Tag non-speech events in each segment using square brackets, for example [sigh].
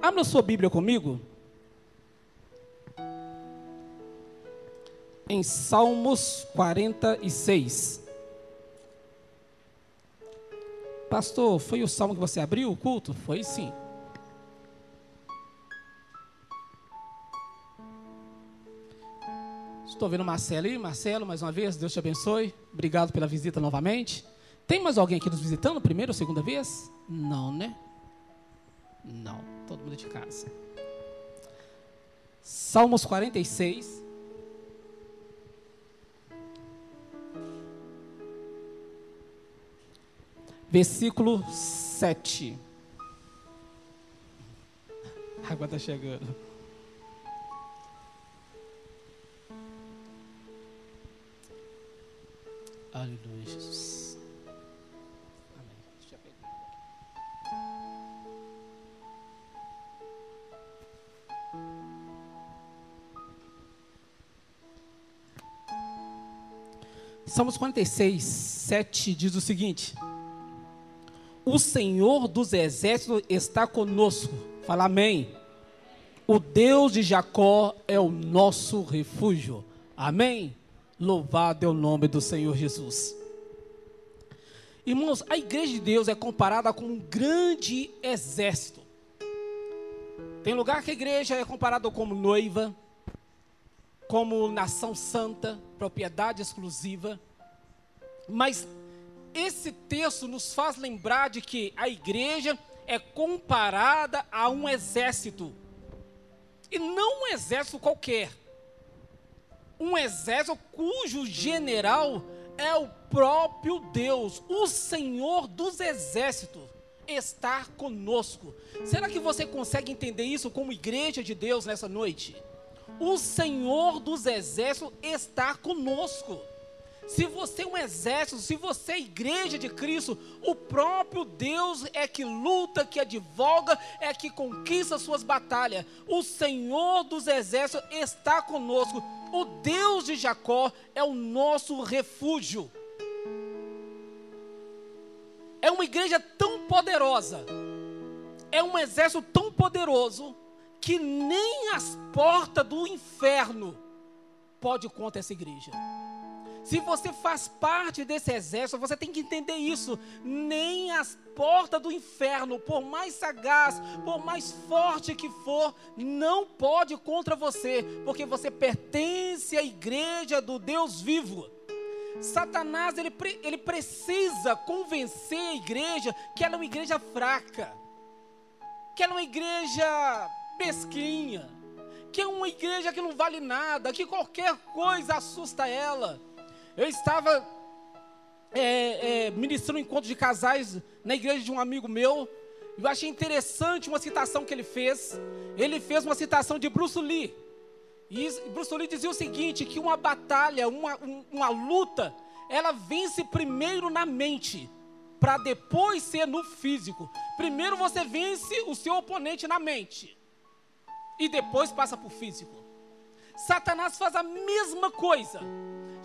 Abra sua Bíblia comigo. Em Salmos 46. Pastor, foi o salmo que você abriu o culto? Foi sim. Estou vendo Marcelo aí. Marcelo, mais uma vez, Deus te abençoe. Obrigado pela visita novamente. Tem mais alguém aqui nos visitando, primeira ou segunda vez? Não, né? Não, todo mundo de casa. Salmos 46. Versículo 7. A [laughs] água está chegando. Aleluia, Jesus. Salmos 46, 7 diz o seguinte: O Senhor dos exércitos está conosco. Fala amém. O Deus de Jacó é o nosso refúgio. Amém. Louvado é o nome do Senhor Jesus. Irmãos, a igreja de Deus é comparada com um grande exército. Tem lugar que a igreja é comparada como noiva, como nação santa, propriedade exclusiva. Mas esse texto nos faz lembrar de que a igreja é comparada a um exército. E não um exército qualquer. Um exército cujo general é o próprio Deus, o Senhor dos exércitos, está conosco. Será que você consegue entender isso como igreja de Deus nessa noite? O Senhor dos exércitos está conosco. Se você é um exército, se você é igreja de Cristo, o próprio Deus é que luta, que advoga, é que conquista suas batalhas. O Senhor dos exércitos está conosco. O Deus de Jacó é o nosso refúgio. É uma igreja tão poderosa, é um exército tão poderoso que nem as portas do inferno pode contra essa igreja. Se você faz parte desse exército, você tem que entender isso. Nem as portas do inferno, por mais sagaz, por mais forte que for, não pode contra você, porque você pertence à igreja do Deus vivo. Satanás, ele, ele precisa convencer a igreja que ela é uma igreja fraca, que ela é uma igreja mesquinha, que é uma igreja que não vale nada, que qualquer coisa assusta ela. Eu estava é, é, ministrando um encontro de casais na igreja de um amigo meu. Eu achei interessante uma citação que ele fez. Ele fez uma citação de Bruce Lee. E Bruce Lee dizia o seguinte: que uma batalha, uma, uma luta, ela vence primeiro na mente, para depois ser no físico. Primeiro você vence o seu oponente na mente, e depois passa para o físico. Satanás faz a mesma coisa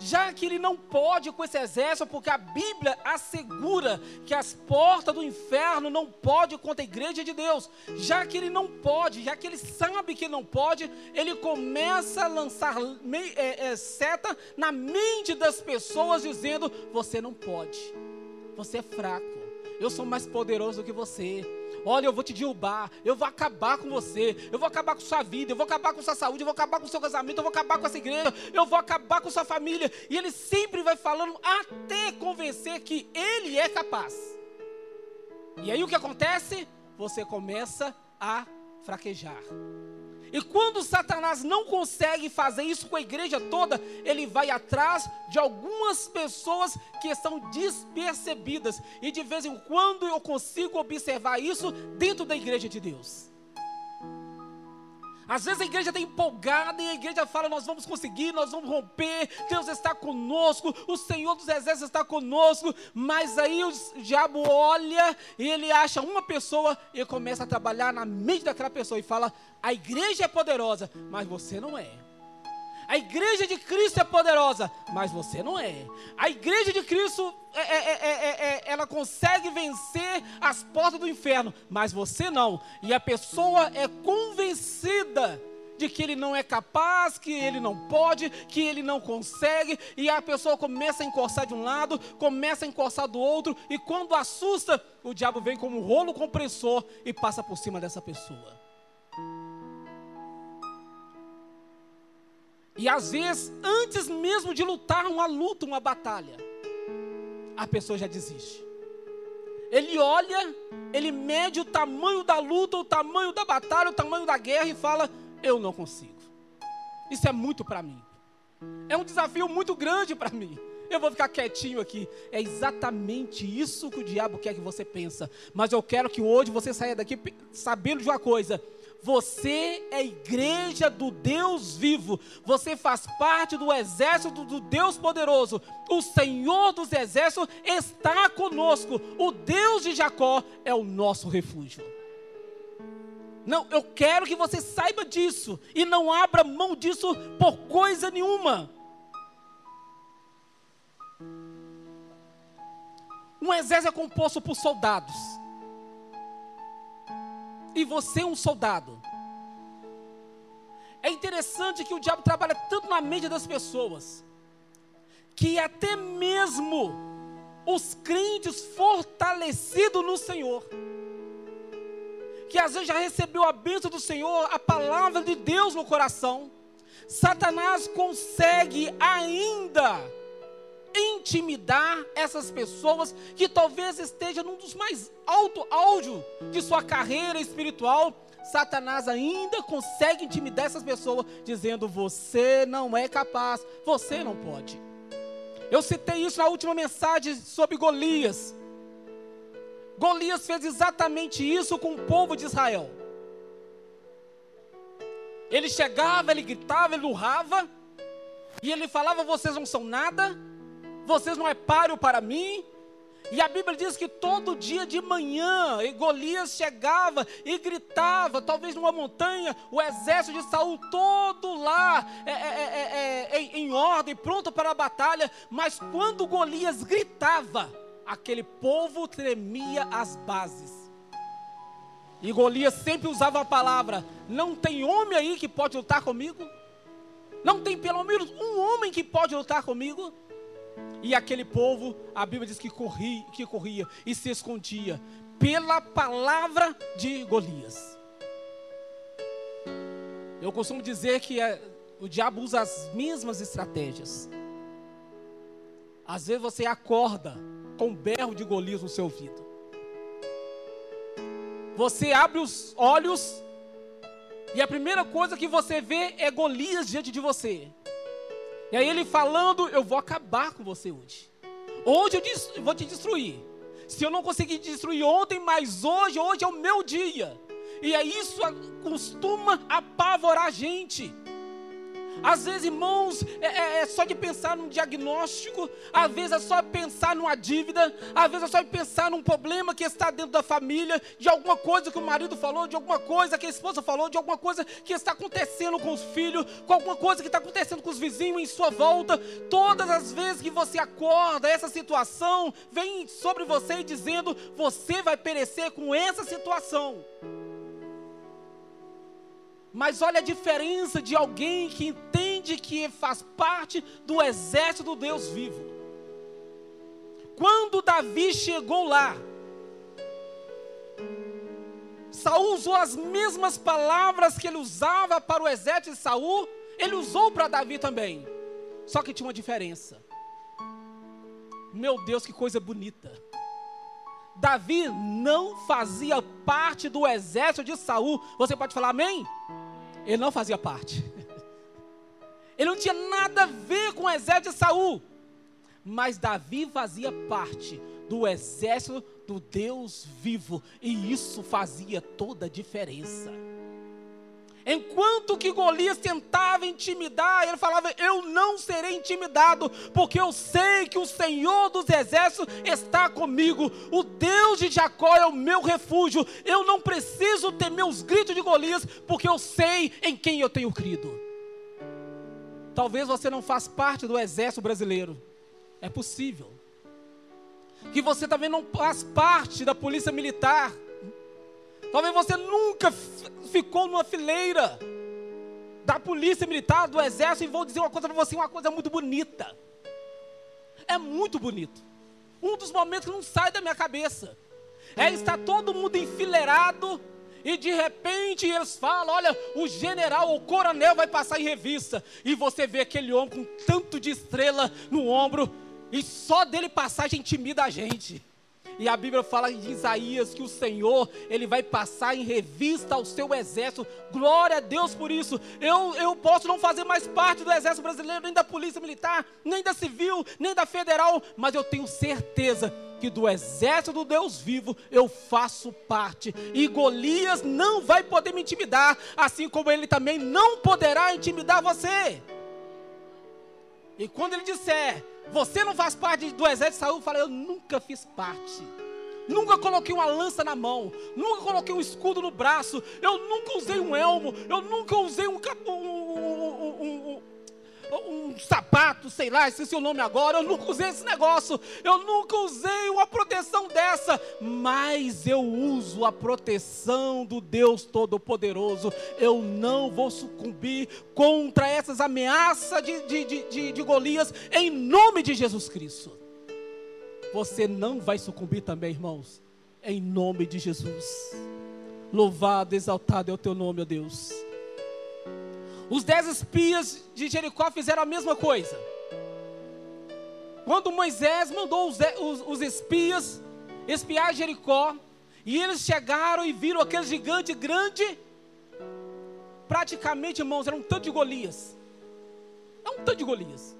já que ele não pode com esse exército, porque a Bíblia assegura que as portas do inferno não pode contra a igreja de Deus. Já que ele não pode, já que ele sabe que não pode, ele começa a lançar é, é, seta na mente das pessoas, dizendo: você não pode, você é fraco, eu sou mais poderoso do que você. Olha, eu vou te derrubar, eu vou acabar com você, eu vou acabar com sua vida, eu vou acabar com sua saúde, eu vou acabar com seu casamento, eu vou acabar com essa igreja, eu vou acabar com sua família. E ele sempre vai falando até convencer que ele é capaz. E aí o que acontece? Você começa a fraquejar. E quando Satanás não consegue fazer isso com a igreja toda, ele vai atrás de algumas pessoas que estão despercebidas. E de vez em quando eu consigo observar isso dentro da igreja de Deus. Às vezes a igreja está empolgada e a igreja fala: Nós vamos conseguir, nós vamos romper, Deus está conosco, o Senhor dos Exércitos está conosco. Mas aí o diabo olha e ele acha uma pessoa e começa a trabalhar na mente daquela pessoa e fala: A igreja é poderosa, mas você não é. A igreja de Cristo é poderosa, mas você não é. A igreja de Cristo, é, é, é, ela consegue vencer as portas do inferno, mas você não. E a pessoa é convencida de que ele não é capaz, que ele não pode, que ele não consegue, e a pessoa começa a encoçar de um lado, começa a encoçar do outro, e quando assusta, o diabo vem como um rolo compressor e passa por cima dessa pessoa. E às vezes, antes mesmo de lutar uma luta, uma batalha, a pessoa já desiste. Ele olha, ele mede o tamanho da luta, o tamanho da batalha, o tamanho da guerra e fala: Eu não consigo. Isso é muito para mim. É um desafio muito grande para mim. Eu vou ficar quietinho aqui. É exatamente isso que o diabo quer que você pensa. Mas eu quero que hoje você saia daqui sabendo de uma coisa: você é igreja do Deus vivo. Você faz parte do exército do Deus poderoso. O Senhor dos exércitos está conosco. O Deus de Jacó é o nosso refúgio. Não, eu quero que você saiba disso e não abra mão disso por coisa nenhuma. Um exército é composto por soldados e você um soldado. É interessante que o diabo trabalha tanto na mente das pessoas, que até mesmo os crentes fortalecidos no Senhor, que às vezes já recebeu a bênção do Senhor, a palavra de Deus no coração, Satanás consegue ainda intimidar essas pessoas que talvez estejam num dos mais alto áudio de sua carreira espiritual. Satanás ainda consegue intimidar essas pessoas, dizendo: Você não é capaz, você não pode. Eu citei isso na última mensagem sobre Golias. Golias fez exatamente isso com o povo de Israel. Ele chegava, ele gritava, ele urrava, e ele falava: Vocês não são nada, vocês não é páreo para mim. E a Bíblia diz que todo dia de manhã Golias chegava e gritava, talvez numa montanha, o exército de Saul todo lá é, é, é, em, em ordem, pronto para a batalha. Mas quando Golias gritava, aquele povo tremia as bases. E Golias sempre usava a palavra: Não tem homem aí que pode lutar comigo? Não tem pelo menos um homem que pode lutar comigo? E aquele povo, a Bíblia diz que corria, que corria e se escondia pela palavra de Golias. Eu costumo dizer que é, o diabo usa as mesmas estratégias. Às vezes você acorda com um berro de Golias no seu ouvido. Você abre os olhos e a primeira coisa que você vê é Golias diante de você. E aí ele falando: Eu vou acabar com você hoje. Hoje eu vou te destruir. Se eu não conseguir destruir ontem, mas hoje, hoje é o meu dia. E é isso costuma apavorar a gente. Às vezes, irmãos, é, é, é, só de pensar num diagnóstico, às vezes é só pensar numa dívida, às vezes é só pensar num problema que está dentro da família, de alguma coisa que o marido falou, de alguma coisa que a esposa falou, de alguma coisa que está acontecendo com os filhos, com alguma coisa que está acontecendo com os vizinhos em sua volta. Todas as vezes que você acorda, essa situação vem sobre você dizendo: você vai perecer com essa situação. Mas olha a diferença de alguém que entende que faz parte do exército do Deus vivo. Quando Davi chegou lá, Saul usou as mesmas palavras que ele usava para o exército de Saul, ele usou para Davi também. Só que tinha uma diferença. Meu Deus, que coisa bonita. Davi não fazia parte do exército de Saul. Você pode falar amém? Ele não fazia parte. [laughs] Ele não tinha nada a ver com o exército de Saul. Mas Davi fazia parte do exército do Deus vivo. E isso fazia toda a diferença. Enquanto que Golias tentava intimidar, ele falava: Eu não serei intimidado, porque eu sei que o Senhor dos exércitos está comigo. O Deus de Jacó é o meu refúgio. Eu não preciso temer os gritos de Golias, porque eu sei em quem eu tenho crido. Talvez você não faça parte do exército brasileiro. É possível. Que você também não faz parte da polícia militar. Talvez você nunca ficou numa fileira da polícia militar, do exército, e vou dizer uma coisa para você, uma coisa muito bonita. É muito bonito. Um dos momentos que não sai da minha cabeça. É estar todo mundo enfileirado e de repente eles falam: olha, o general, o coronel vai passar em revista. E você vê aquele homem com tanto de estrela no ombro, e só dele passar já intimida a gente. E a Bíblia fala em Isaías que o Senhor, Ele vai passar em revista ao seu exército. Glória a Deus por isso. Eu, eu posso não fazer mais parte do exército brasileiro, nem da polícia militar, nem da civil, nem da federal, mas eu tenho certeza que do exército do Deus vivo eu faço parte. E Golias não vai poder me intimidar, assim como ele também não poderá intimidar você. E quando ele disser, você não faz parte do exército de Saul? Fala, eu nunca fiz parte. Nunca coloquei uma lança na mão, nunca coloquei um escudo no braço, eu nunca usei um elmo, eu nunca usei um, um, um, um sapato, sei lá, esqueci o nome agora, eu nunca usei esse negócio, eu nunca usei uma proteção dessa, mas eu uso a proteção do Deus Todo-Poderoso, eu não vou sucumbir contra essas ameaças de, de, de, de, de Golias, em nome de Jesus Cristo. Você não vai sucumbir também, irmãos, em nome de Jesus. Louvado, exaltado é o teu nome, ó Deus. Os dez espias de Jericó fizeram a mesma coisa. Quando Moisés mandou os, os, os espias espiar Jericó, e eles chegaram e viram aquele gigante grande, praticamente, irmãos, era um tanto de Golias. É um tanto de Golias.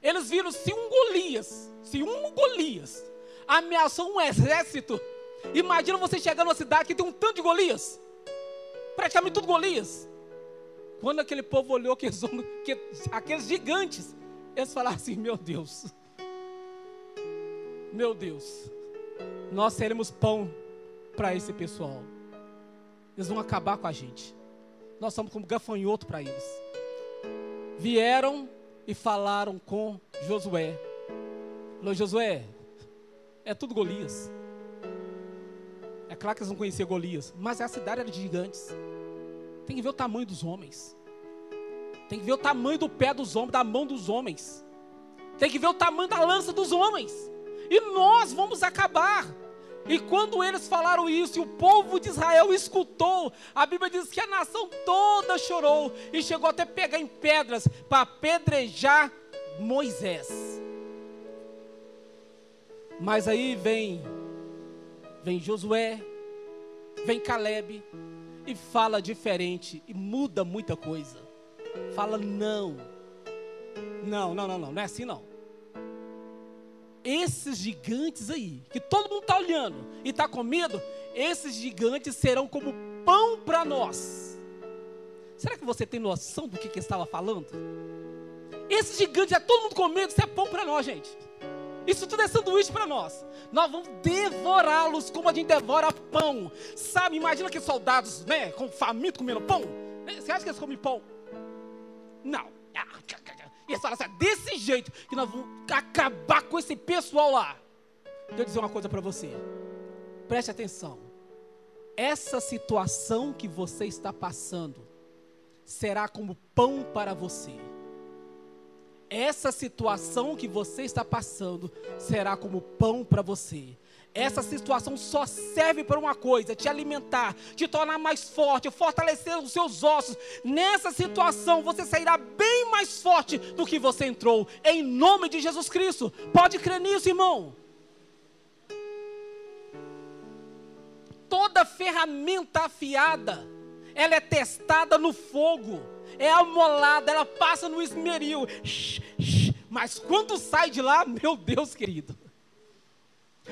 Eles viram se um Golias, se um Golias ameaçou um exército, imagina você chegar numa cidade que tem um tanto de Golias. Praticamente tudo Golias. Quando aquele povo olhou aqueles, aqueles gigantes, eles falaram assim: Meu Deus, meu Deus, nós seremos pão para esse pessoal. Eles vão acabar com a gente. Nós somos como gafanhoto para eles. Vieram e falaram com Josué. Falou, Josué, é tudo Golias. É claro que eles não conheciam Golias, mas a cidade era de gigantes. Tem que ver o tamanho dos homens. Tem que ver o tamanho do pé dos homens, da mão dos homens. Tem que ver o tamanho da lança dos homens. E nós vamos acabar. E quando eles falaram isso, e o povo de Israel escutou, a Bíblia diz que a nação toda chorou e chegou até pegar em pedras para apedrejar Moisés. Mas aí vem vem Josué, vem Caleb, e fala diferente e muda muita coisa. Fala não. Não, não, não, não, não é assim não. Esses gigantes aí, que todo mundo está olhando e está com medo, esses gigantes serão como pão para nós. Será que você tem noção do que, que estava falando? Esses gigantes, é todo mundo com medo, isso é pão para nós, gente. Isso tudo é sanduíche para nós. Nós vamos devorá-los como a gente devora pão. Sabe, imagina que soldados, né, com faminto comendo pão. Você acha que eles comem pão? Não. E eles falam assim, é desse jeito que nós vamos acabar com esse pessoal lá. Deixa eu dizer uma coisa para você. Preste atenção. Essa situação que você está passando será como pão para você essa situação que você está passando será como pão para você. Essa situação só serve para uma coisa: te alimentar, te tornar mais forte, fortalecer os seus ossos. Nessa situação você sairá bem mais forte do que você entrou, em nome de Jesus Cristo. Pode crer nisso, irmão. Toda ferramenta afiada, ela é testada no fogo é amolada, ela passa no esmeril. Mas quando sai de lá, meu Deus querido,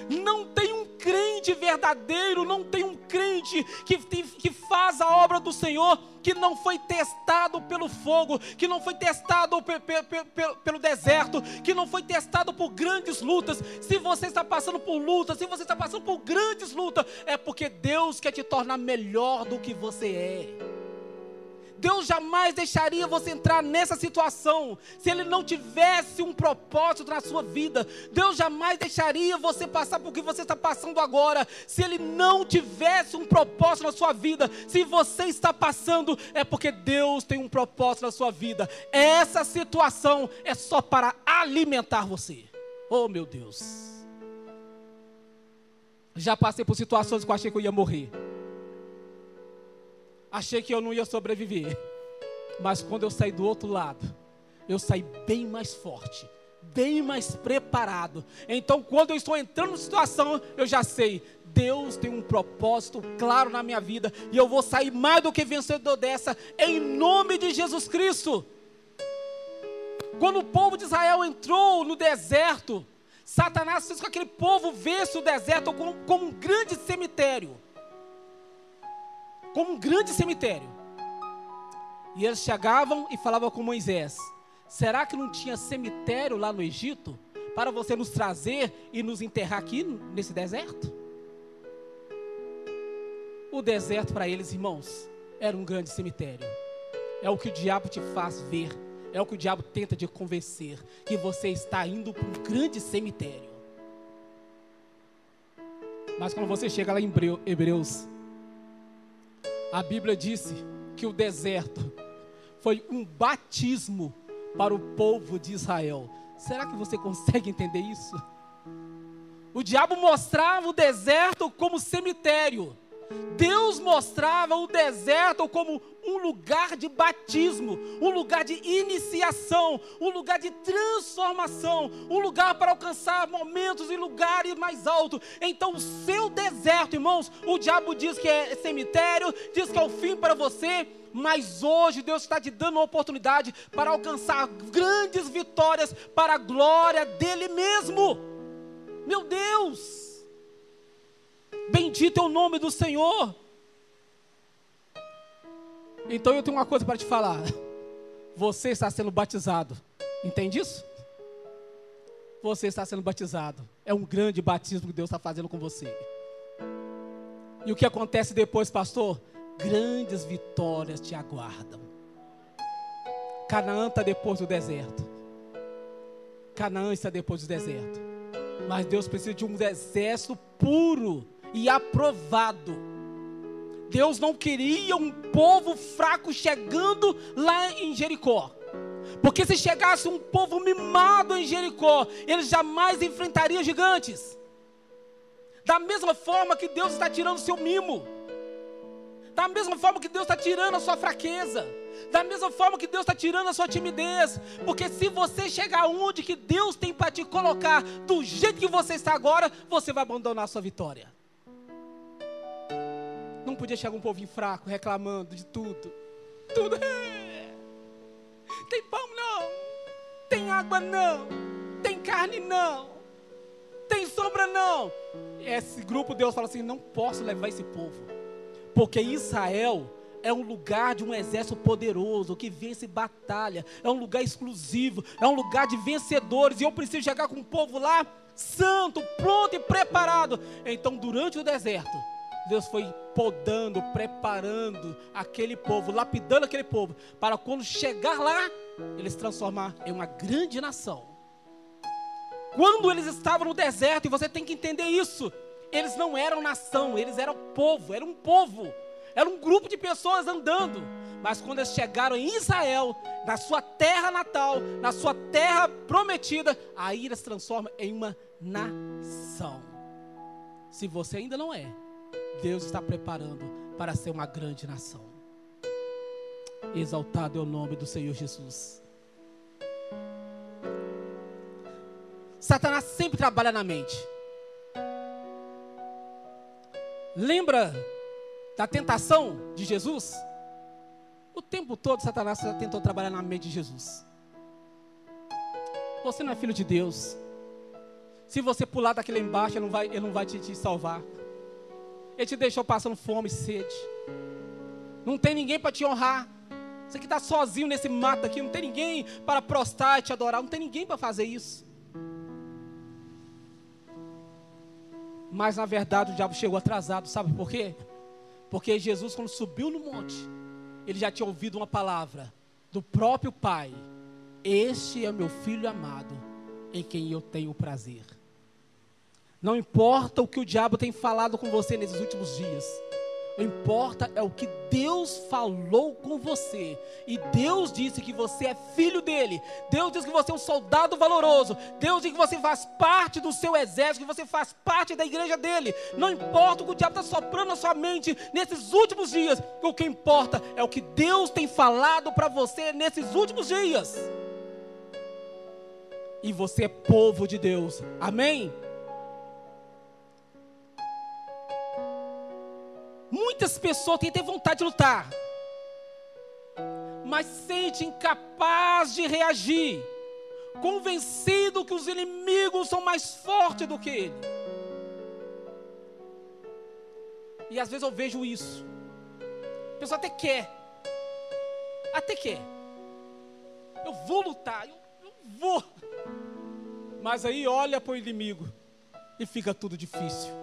não tem um crente verdadeiro, não tem um crente que, que faz a obra do Senhor que não foi testado pelo fogo, que não foi testado pe, pe, pe, pelo deserto, que não foi testado por grandes lutas. Se você está passando por lutas, se você está passando por grandes lutas, é porque Deus quer te tornar melhor do que você é. Deus jamais deixaria você entrar nessa situação se Ele não tivesse um propósito na sua vida. Deus jamais deixaria você passar por que você está passando agora se Ele não tivesse um propósito na sua vida. Se você está passando, é porque Deus tem um propósito na sua vida. Essa situação é só para alimentar você. Oh, meu Deus. Já passei por situações que eu achei que eu ia morrer. Achei que eu não ia sobreviver. Mas quando eu saí do outro lado, eu saí bem mais forte, bem mais preparado. Então, quando eu estou entrando numa situação, eu já sei, Deus tem um propósito claro na minha vida e eu vou sair mais do que vencedor dessa, em nome de Jesus Cristo. Quando o povo de Israel entrou no deserto, Satanás fez com que aquele povo visse o deserto como, como um grande cemitério. Como um grande cemitério. E eles chegavam e falavam com Moisés: Será que não tinha cemitério lá no Egito para você nos trazer e nos enterrar aqui nesse deserto? O deserto para eles, irmãos, era um grande cemitério. É o que o diabo te faz ver é o que o diabo tenta te convencer, que você está indo para um grande cemitério. Mas quando você chega lá em Hebreus, a Bíblia disse que o deserto foi um batismo para o povo de Israel. Será que você consegue entender isso? O diabo mostrava o deserto como cemitério. Deus mostrava o deserto como um lugar de batismo, um lugar de iniciação, um lugar de transformação, um lugar para alcançar momentos e lugares mais altos. Então, o seu deserto, irmãos, o diabo diz que é cemitério, diz que é o fim para você, mas hoje Deus está te dando uma oportunidade para alcançar grandes vitórias para a glória dele mesmo. Meu Deus! Bendito é o nome do Senhor. Então eu tenho uma coisa para te falar. Você está sendo batizado. Entende isso? Você está sendo batizado. É um grande batismo que Deus está fazendo com você. E o que acontece depois, pastor? Grandes vitórias te aguardam. Canaã está depois do deserto. Canaã está depois do deserto. Mas Deus precisa de um exército puro e aprovado. Deus não queria um povo fraco chegando lá em Jericó. Porque se chegasse um povo mimado em Jericó, ele jamais enfrentaria gigantes. Da mesma forma que Deus está tirando o seu mimo. Da mesma forma que Deus está tirando a sua fraqueza. Da mesma forma que Deus está tirando a sua timidez. Porque se você chegar onde que Deus tem para te colocar, do jeito que você está agora, você vai abandonar a sua vitória. Não podia chegar um povinho fraco reclamando de tudo. Tudo. Tem pão não. Tem água não. Tem carne não. Tem sombra não. Esse grupo Deus fala assim: não posso levar esse povo. Porque Israel é um lugar de um exército poderoso que vence batalha, é um lugar exclusivo, é um lugar de vencedores, e eu preciso chegar com um povo lá santo, pronto e preparado. Então, durante o deserto, Deus foi podando, preparando aquele povo, lapidando aquele povo, para quando chegar lá, eles transformar em uma grande nação. Quando eles estavam no deserto, e você tem que entender isso, eles não eram nação, eles eram povo, era um povo, era um grupo de pessoas andando. Mas quando eles chegaram em Israel, na sua terra natal, na sua terra prometida, aí eles transformam em uma nação. Se você ainda não é, Deus está preparando para ser uma grande nação. Exaltado é o nome do Senhor Jesus. Satanás sempre trabalha na mente. Lembra da tentação de Jesus? O tempo todo Satanás tentou trabalhar na mente de Jesus. Você não é filho de Deus. Se você pular daquele embaixo, ele não vai, ele não vai te, te salvar. Ele te deixou passando fome e sede. Não tem ninguém para te honrar. Você que está sozinho nesse mato aqui, não tem ninguém para prostrar e te adorar, não tem ninguém para fazer isso. Mas na verdade o diabo chegou atrasado, sabe por quê? Porque Jesus, quando subiu no monte, ele já tinha ouvido uma palavra do próprio pai: Este é meu filho amado, em quem eu tenho prazer. Não importa o que o diabo tem falado com você nesses últimos dias. O importa é o que Deus falou com você. E Deus disse que você é filho dele. Deus disse que você é um soldado valoroso. Deus disse que você faz parte do seu exército, que você faz parte da igreja dele. Não importa o que o diabo está soprando na sua mente nesses últimos dias. O que importa é o que Deus tem falado para você nesses últimos dias. E você é povo de Deus. Amém? Muitas pessoas têm até vontade de lutar, mas sente incapaz de reagir, convencido que os inimigos são mais fortes do que ele. E às vezes eu vejo isso. A pessoa até quer, até quer. Eu vou lutar, eu, eu vou. Mas aí olha para o inimigo e fica tudo difícil.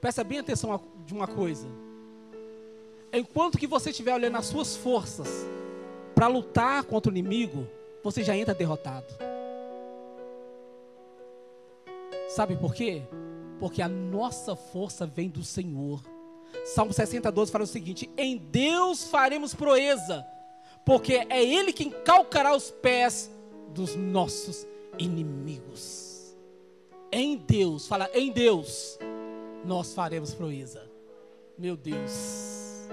Presta bem atenção de uma coisa. Enquanto que você estiver olhando as suas forças para lutar contra o inimigo, você já entra derrotado. Sabe por quê? Porque a nossa força vem do Senhor. Salmo 62 fala o seguinte: Em Deus faremos proeza, porque é Ele quem calcará os pés dos nossos inimigos. Em Deus, fala em Deus nós faremos proeza. Meu Deus.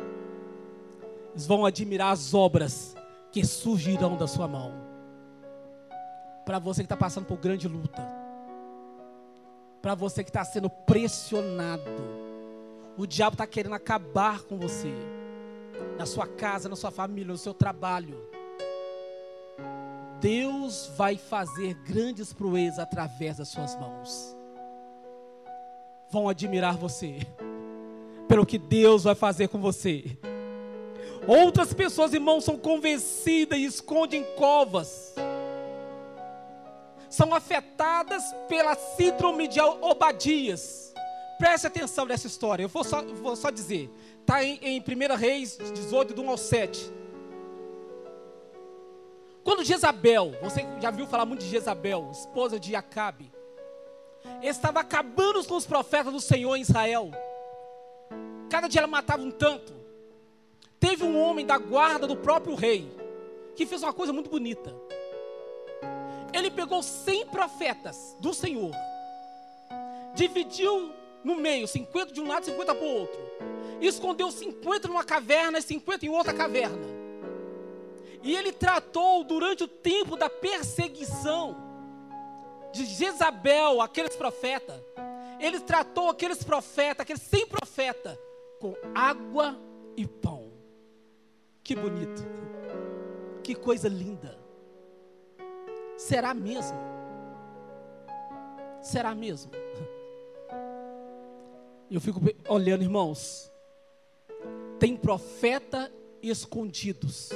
Eles vão admirar as obras que surgirão da sua mão. Para você que está passando por grande luta. Para você que está sendo pressionado. O diabo está querendo acabar com você. Na sua casa, na sua família, no seu trabalho. Deus vai fazer grandes proezas através das suas mãos vão admirar você, pelo que Deus vai fazer com você. Outras pessoas, irmãos, são convencidas e escondem covas. São afetadas pela síndrome de Obadias. Preste atenção nessa história. Eu vou só, vou só dizer. Está em, em 1 Reis 18, do 1 ao 7. Quando Jezabel, você já viu falar muito de Jezabel, esposa de Acabe estava acabando com os profetas do Senhor em Israel. Cada dia ela matava um tanto. Teve um homem da guarda do próprio rei que fez uma coisa muito bonita. Ele pegou 100 profetas do Senhor, dividiu no meio, 50 de um lado, 50 para o outro. E escondeu 50 numa caverna e 50 em outra caverna. E ele tratou durante o tempo da perseguição de Jezabel, aqueles profetas, ele tratou aqueles profetas, aqueles 100 profetas, com água e pão. Que bonito, que coisa linda. Será mesmo? Será mesmo? Eu fico olhando, irmãos. Tem profeta escondidos,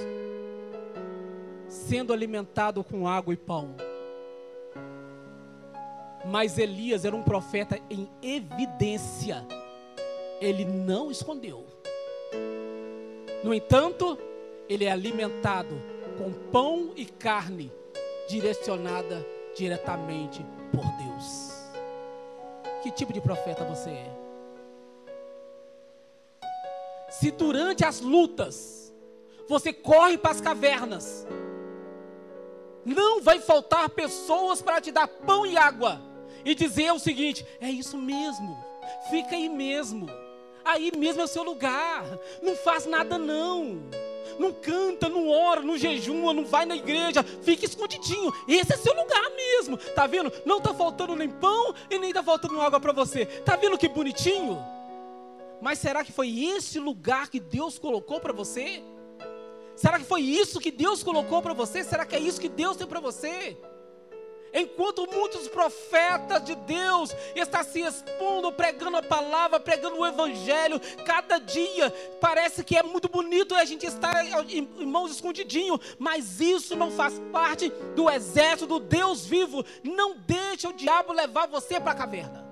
sendo alimentado com água e pão. Mas Elias era um profeta em evidência. Ele não escondeu. No entanto, ele é alimentado com pão e carne direcionada diretamente por Deus. Que tipo de profeta você é? Se durante as lutas você corre para as cavernas, não vai faltar pessoas para te dar pão e água e dizer o seguinte: é isso mesmo, fica aí mesmo, aí mesmo é o seu lugar, não faz nada não. Não canta, não ora, não jejua, não vai na igreja, fica escondidinho. Esse é seu lugar mesmo. Tá vendo? Não tá faltando nem pão e nem tá faltando água para você. Tá vendo que bonitinho? Mas será que foi esse lugar que Deus colocou para você? Será que foi isso que Deus colocou para você? Será que é isso que Deus tem para você? Enquanto muitos profetas de Deus estão se expondo, pregando a palavra, pregando o evangelho, cada dia parece que é muito bonito a gente estar em mãos escondidinho, mas isso não faz parte do exército do Deus vivo. Não deixe o diabo levar você para a caverna.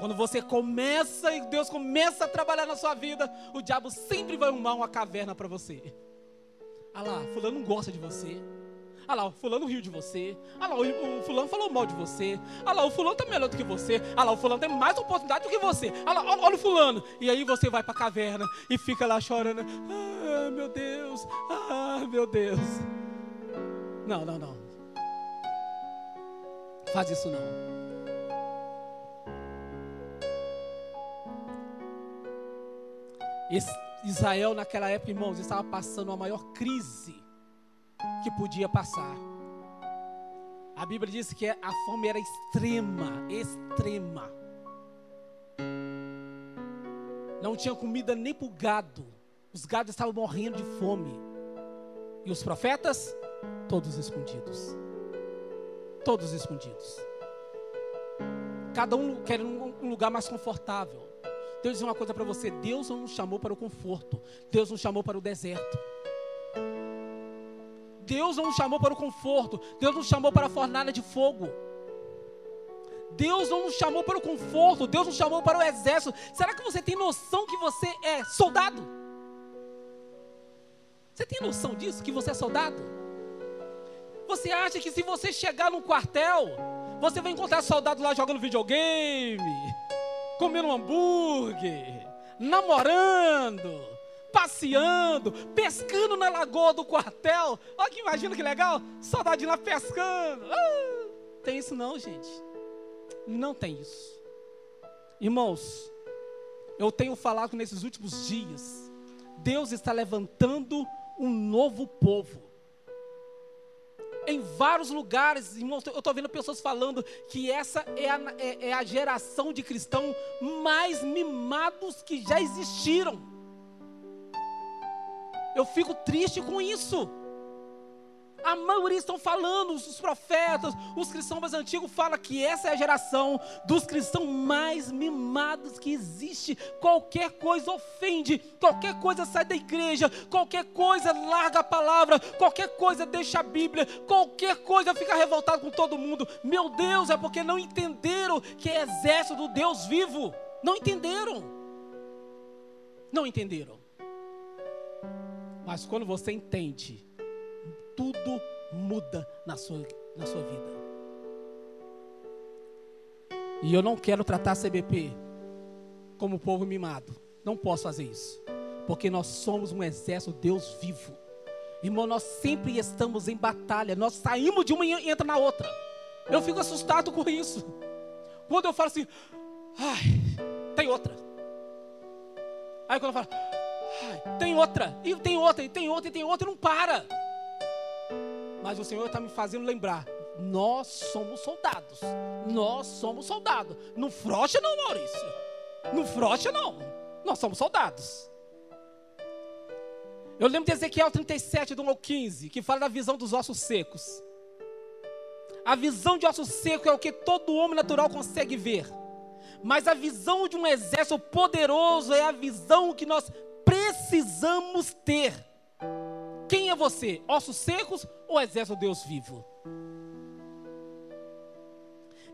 Quando você começa e Deus começa a trabalhar na sua vida, o diabo sempre vai arrumar uma caverna para você. Ah lá, fulano não gosta de você. Ah lá, o fulano riu de você. Ah lá, o, fulano falou mal de você. Ah lá, o fulano tá melhor do que você. Ah lá, o fulano tem mais oportunidade do que você. Ah lá, olha, olha o fulano. E aí você vai para a caverna e fica lá chorando. Ah, meu Deus. Ah, meu Deus. Não, não, não. Faz isso não. Israel, naquela época, irmãos, estava passando a maior crise que podia passar. A Bíblia diz que a fome era extrema, extrema. Não tinha comida nem para o gado. Os gados estavam morrendo de fome. E os profetas, todos escondidos. Todos escondidos. Cada um querendo um lugar mais confortável. Deus diz uma coisa para você: Deus não nos chamou para o conforto, Deus nos chamou para o deserto. Deus não nos chamou para o conforto, Deus nos chamou para a fornalha de fogo. Deus não nos chamou para o conforto, Deus nos chamou para o exército. Será que você tem noção que você é soldado? Você tem noção disso, que você é soldado? Você acha que se você chegar no quartel, você vai encontrar soldado lá jogando videogame? Comendo um hambúrguer, namorando, passeando, pescando na lagoa do quartel. Olha que imagina que legal, soldadinho lá pescando. Ah, tem isso não, gente. Não tem isso. Irmãos, eu tenho falado nesses últimos dias, Deus está levantando um novo povo em vários lugares, eu estou vendo pessoas falando que essa é a, é, é a geração de cristãos mais mimados que já existiram. Eu fico triste com isso. A maioria estão falando, os profetas, os cristãos mais antigos falam que essa é a geração dos cristãos mais mimados que existe. Qualquer coisa ofende, qualquer coisa sai da igreja, qualquer coisa larga a palavra, qualquer coisa deixa a Bíblia, qualquer coisa fica revoltado com todo mundo. Meu Deus, é porque não entenderam que é exército do Deus vivo. Não entenderam. Não entenderam. Mas quando você entende, tudo muda na sua, na sua vida. E eu não quero tratar a CBP como povo mimado. Não posso fazer isso. Porque nós somos um exército Deus vivo. Irmão, nós sempre estamos em batalha. Nós saímos de uma e entra na outra. Eu fico assustado com isso. Quando eu falo assim, ai, tem outra. Aí quando eu falo, ai, tem outra, e tem outra, e tem outra, e tem outra, e não para. Mas o Senhor está me fazendo lembrar. Nós somos soldados. Nós somos soldados. Não frocha não, Maurício. Não frocha não. Nós somos soldados. Eu lembro de Ezequiel 37, do 1 ao 15, que fala da visão dos ossos secos. A visão de ossos secos é o que todo homem natural consegue ver. Mas a visão de um exército poderoso é a visão que nós precisamos ter. Quem é você? Ossos secos ou exército Deus vivo?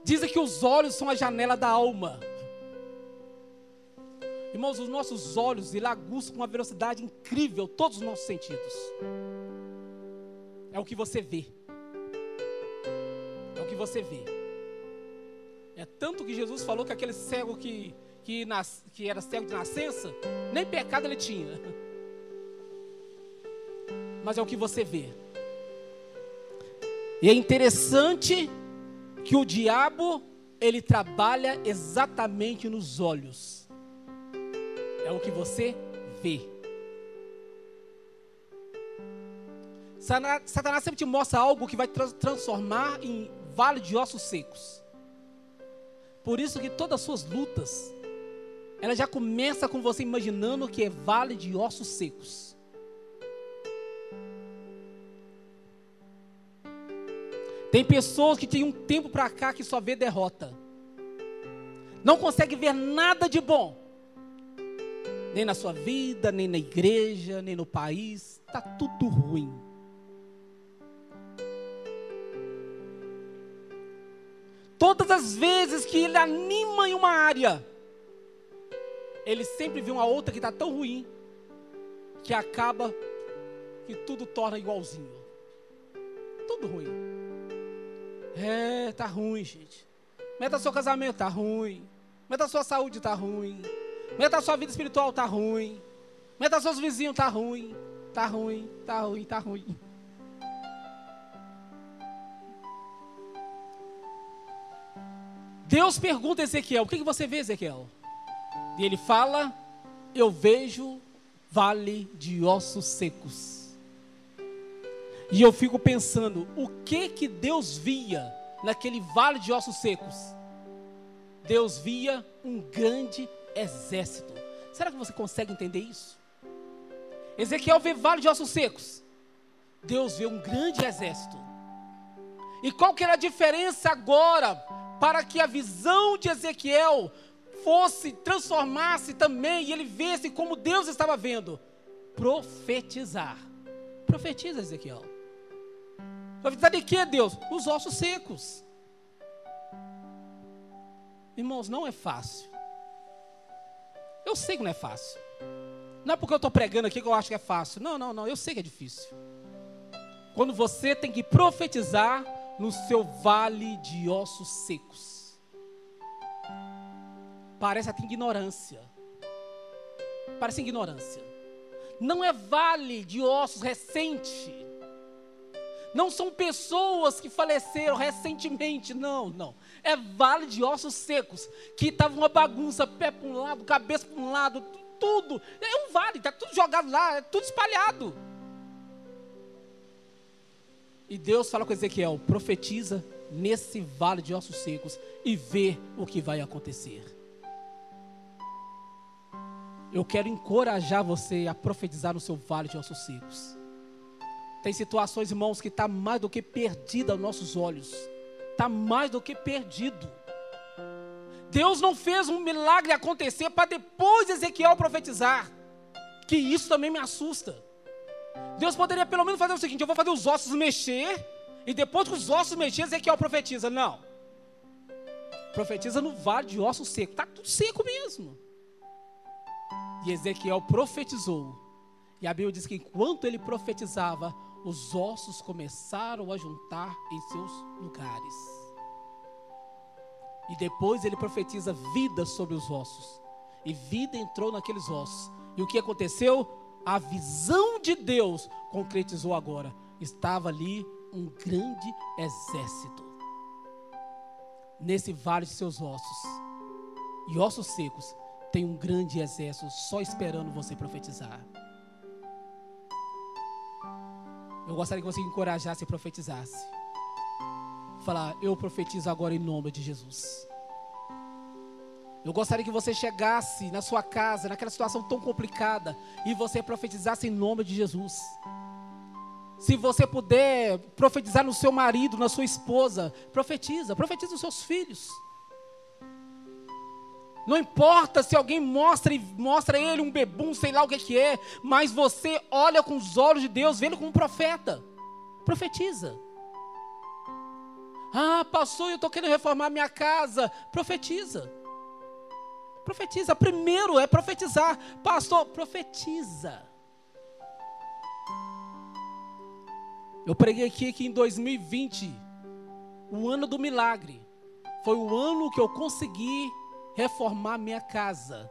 Dizem que os olhos são a janela da alma. Irmãos, os nossos olhos ele aguçam com uma velocidade incrível todos os nossos sentidos. É o que você vê. É o que você vê. É tanto que Jesus falou que aquele cego que, que, nas, que era cego de nascença, nem pecado ele tinha mas é o que você vê. E é interessante que o diabo, ele trabalha exatamente nos olhos. É o que você vê. Satanás sempre te mostra algo que vai transformar em vale de ossos secos. Por isso que todas as suas lutas, ela já começa com você imaginando que é vale de ossos secos. Tem pessoas que têm um tempo para cá que só vê derrota. Não consegue ver nada de bom. Nem na sua vida, nem na igreja, nem no país. Está tudo ruim. Todas as vezes que ele anima em uma área, ele sempre vê uma outra que está tão ruim que acaba que tudo torna igualzinho. Tudo ruim. É, tá ruim, gente. Meta seu casamento, tá ruim. Meta sua saúde, tá ruim. Meta sua vida espiritual, tá ruim. Meta seus vizinhos, tá ruim. Tá ruim, tá ruim, tá ruim. Deus pergunta a Ezequiel: O que, que você vê, Ezequiel? E ele fala: Eu vejo vale de ossos secos. E eu fico pensando: o que que Deus via naquele vale de ossos secos? Deus via um grande exército. Será que você consegue entender isso? Ezequiel vê vale de ossos secos. Deus vê um grande exército. E qual que era a diferença agora para que a visão de Ezequiel fosse, transformasse também e ele visse como Deus estava vendo? Profetizar. Profetiza, Ezequiel. Profetizar de que, Deus? Os ossos secos. Irmãos, não é fácil. Eu sei que não é fácil. Não é porque eu estou pregando aqui que eu acho que é fácil. Não, não, não. Eu sei que é difícil. Quando você tem que profetizar no seu vale de ossos secos. Parece até ignorância. Parece ignorância. Não é vale de ossos recente. Não são pessoas que faleceram recentemente, não, não. É vale de ossos secos, que estava uma bagunça, pé para um lado, cabeça para um lado, tudo. É um vale, está tudo jogado lá, é tudo espalhado. E Deus fala com Ezequiel: profetiza nesse vale de ossos secos e vê o que vai acontecer. Eu quero encorajar você a profetizar no seu vale de ossos secos. Tem situações, irmãos, que está mais do que perdida aos nossos olhos. Está mais do que perdido. Deus não fez um milagre acontecer para depois Ezequiel profetizar. Que isso também me assusta. Deus poderia pelo menos fazer o seguinte: eu vou fazer os ossos mexer, e depois que os ossos mexer, Ezequiel profetiza. Não. Profetiza no vale de ossos secos. Está tudo seco mesmo. E Ezequiel profetizou. E a Bíblia diz que enquanto ele profetizava, os ossos começaram a juntar em seus lugares. E depois ele profetiza vida sobre os ossos. E vida entrou naqueles ossos. E o que aconteceu? a visão de Deus concretizou agora. Estava ali um grande exército. Nesse vale de seus ossos e ossos secos, tem um grande exército só esperando você profetizar. Eu gostaria que você encorajasse e profetizasse. Falar, eu profetizo agora em nome de Jesus. Eu gostaria que você chegasse na sua casa, naquela situação tão complicada, e você profetizasse em nome de Jesus. Se você puder profetizar no seu marido, na sua esposa, profetiza, profetiza nos seus filhos. Não importa se alguém mostra e mostra ele um bebum, sei lá o que, que é, mas você olha com os olhos de Deus, ele como um profeta. Profetiza. Ah, pastor, eu estou querendo reformar minha casa. Profetiza. Profetiza. Primeiro é profetizar. Pastor, profetiza. Eu preguei aqui que em 2020, o ano do milagre, foi o ano que eu consegui reformar minha casa.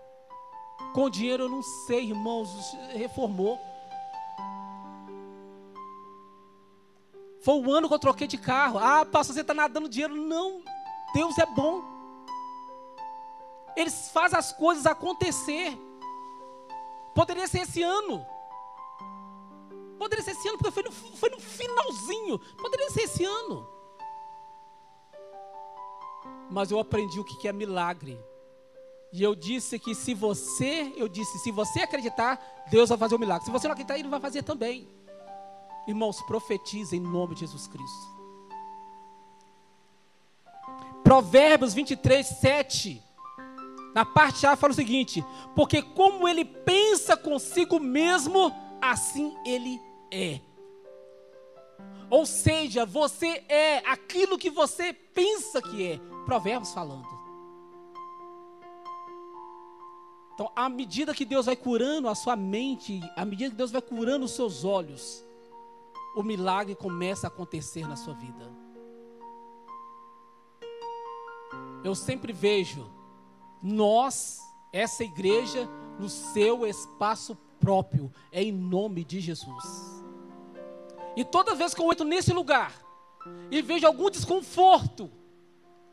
Com dinheiro eu não sei, irmãos, reformou. Foi o ano que eu troquei de carro. Ah, pastor, você está nadando dinheiro. Não, Deus é bom. Eles fazem as coisas acontecer. Poderia ser esse ano. Poderia ser esse ano, porque foi no, foi no finalzinho. Poderia ser esse ano. Mas eu aprendi o que é milagre. E eu disse que se você, eu disse, se você acreditar, Deus vai fazer o um milagre. Se você não acreditar, Ele vai fazer também. Irmãos, profetiza em nome de Jesus Cristo. Provérbios 23, 7. Na parte A fala o seguinte: porque como ele pensa consigo mesmo, assim ele é. Ou seja, você é aquilo que você pensa que é. Provérbios falando. Então, à medida que Deus vai curando a sua mente, à medida que Deus vai curando os seus olhos, o milagre começa a acontecer na sua vida. Eu sempre vejo nós, essa igreja, no seu espaço próprio, é em nome de Jesus. E toda vez que eu entro nesse lugar e vejo algum desconforto,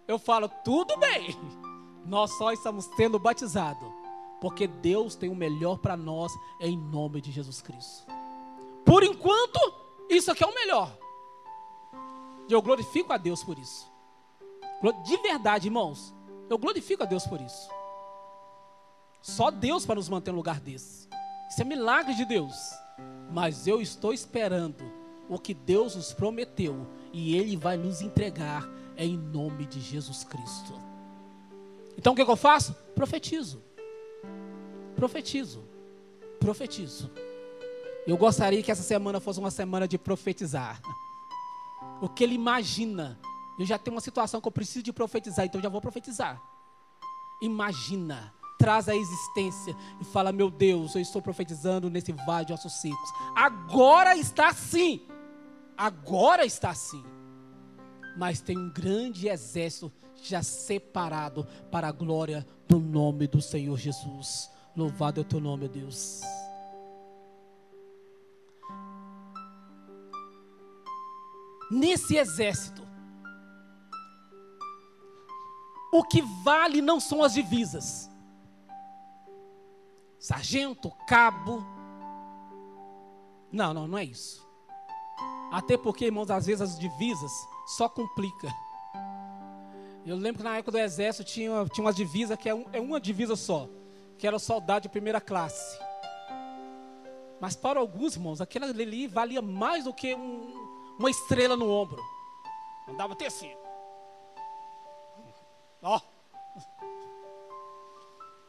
eu falo: tudo bem, [laughs] nós só estamos sendo batizados, porque Deus tem o melhor para nós em nome de Jesus Cristo. Por enquanto, isso aqui é o melhor. E eu glorifico a Deus por isso. De verdade, irmãos, eu glorifico a Deus por isso. Só Deus para nos manter no lugar desse. Isso é milagre de Deus. Mas eu estou esperando o que Deus nos prometeu e Ele vai nos entregar em nome de Jesus Cristo. Então o que, que eu faço? Profetizo. Profetizo. Profetizo. Eu gostaria que essa semana fosse uma semana de profetizar. O que ele imagina. Eu já tenho uma situação que eu preciso de profetizar, então eu já vou profetizar. Imagina traz a existência e fala: Meu Deus, eu estou profetizando nesse vale de ossos secos. Agora está assim. Agora está assim. Mas tem um grande exército já separado para a glória do nome do Senhor Jesus. Louvado é o teu nome, Deus. Nesse exército, o que vale não são as divisas sargento, cabo. Não, não, não é isso. Até porque, irmãos, às vezes as divisas só complica. Eu lembro que na época do exército tinha, tinha uma divisa que é, um, é uma divisa só, que era soldado de primeira classe. Mas para alguns, irmãos, aquela ali valia mais do que um, uma estrela no ombro. Andava até assim. Ó.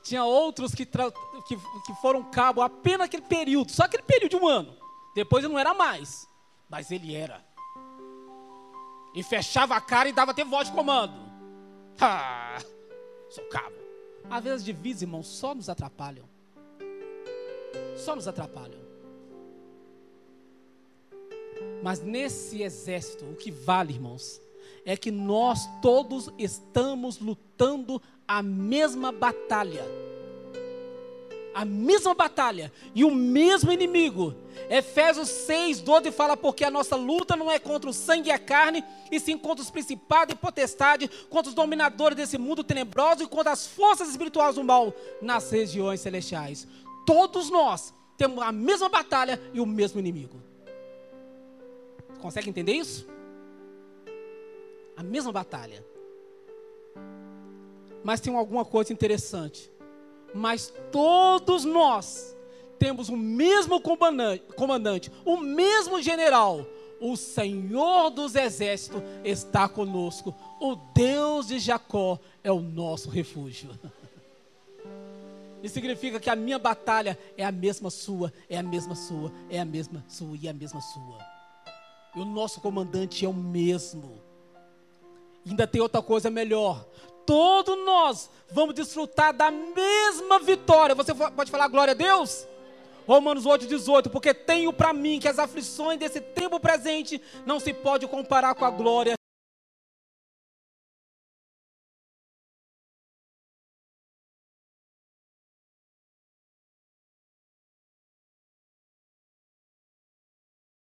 Tinha outros que, que, que foram cabo apenas aquele período, só aquele período de um ano. Depois ele não era mais, mas ele era. E fechava a cara e dava até voz de comando. Ah, sou cabo. Às vezes divisas, irmãos, só nos atrapalham. Só nos atrapalham. Mas nesse exército, o que vale, irmãos, é que nós todos estamos lutando a mesma batalha. A mesma batalha e o mesmo inimigo. Efésios 6, 12 fala: Porque a nossa luta não é contra o sangue e a carne, e sim contra os principados e potestades, contra os dominadores desse mundo tenebroso e contra as forças espirituais do mal nas regiões celestiais. Todos nós temos a mesma batalha e o mesmo inimigo. Consegue entender isso? A mesma batalha. Mas tem alguma coisa interessante. Mas todos nós temos o mesmo comandante, o mesmo general. O Senhor dos exércitos está conosco. O Deus de Jacó é o nosso refúgio. Isso [laughs] significa que a minha batalha é a mesma sua, é a mesma sua, é a mesma sua e é a mesma sua. E o nosso comandante é o mesmo. Ainda tem outra coisa melhor todos nós vamos desfrutar da mesma vitória. Você pode falar glória a Deus? Romanos 8, 18, porque tenho para mim que as aflições desse tempo presente não se pode comparar com a glória.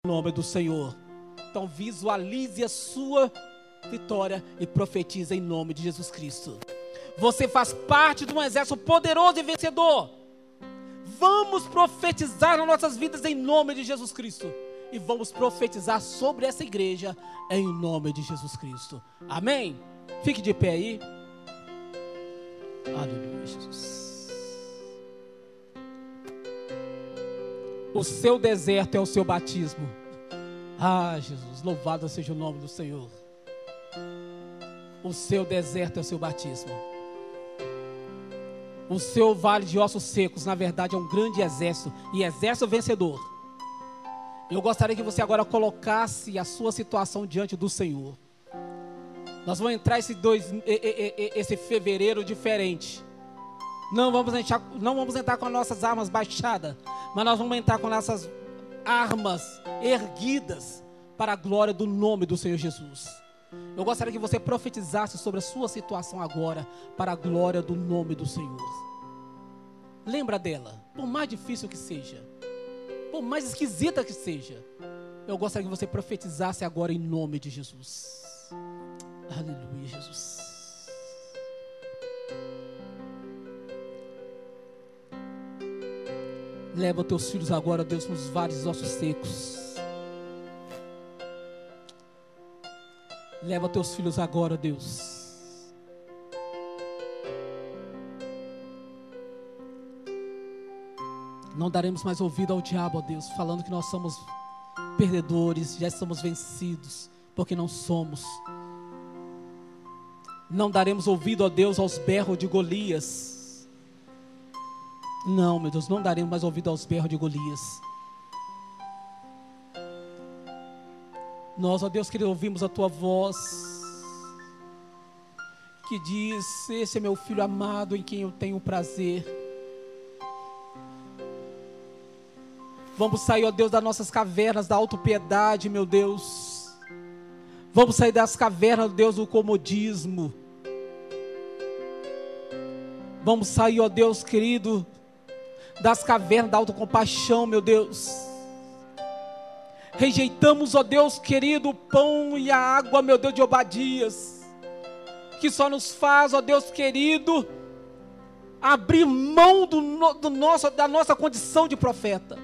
Nome do Senhor. Então visualize a sua vitória e profetiza em nome de Jesus Cristo. Você faz parte de um exército poderoso e vencedor. Vamos profetizar nas nossas vidas em nome de Jesus Cristo. E vamos profetizar sobre essa igreja em nome de Jesus Cristo. Amém? Fique de pé aí. Aleluia, Jesus. O seu deserto é o seu batismo. Ah, Jesus, louvado seja o nome do Senhor. O seu deserto é o seu batismo. O seu vale de ossos secos, na verdade, é um grande exército e exército vencedor. Eu gostaria que você agora colocasse a sua situação diante do Senhor. Nós vamos entrar esse, dois, esse fevereiro diferente. Não vamos, entrar, não vamos entrar com as nossas armas baixadas, mas nós vamos entrar com nossas armas erguidas para a glória do nome do Senhor Jesus. Eu gostaria que você profetizasse sobre a sua situação agora, para a glória do nome do Senhor. Lembra dela, por mais difícil que seja, por mais esquisita que seja, eu gostaria que você profetizasse agora em nome de Jesus. Aleluia, Jesus. Leva teus filhos agora, Deus, nos vários ossos secos. Leva teus filhos agora, Deus. Não daremos mais ouvido ao diabo, ó Deus, falando que nós somos perdedores, já estamos vencidos, porque não somos. Não daremos ouvido, ó Deus, aos berros de Golias. Não, meu Deus, não daremos mais ouvido aos berros de Golias. Nós, ó Deus, que ouvimos a tua voz, que diz: Esse é meu filho amado em quem eu tenho prazer. Vamos sair, ó Deus, das nossas cavernas da autopiedade, meu Deus. Vamos sair das cavernas, Deus, do comodismo. Vamos sair, ó Deus querido, das cavernas da autocompaixão, meu Deus. Rejeitamos, ó Deus querido, o pão e a água, meu Deus de Obadias, que só nos faz, ó Deus querido, abrir mão do, do nosso, da nossa condição de profeta.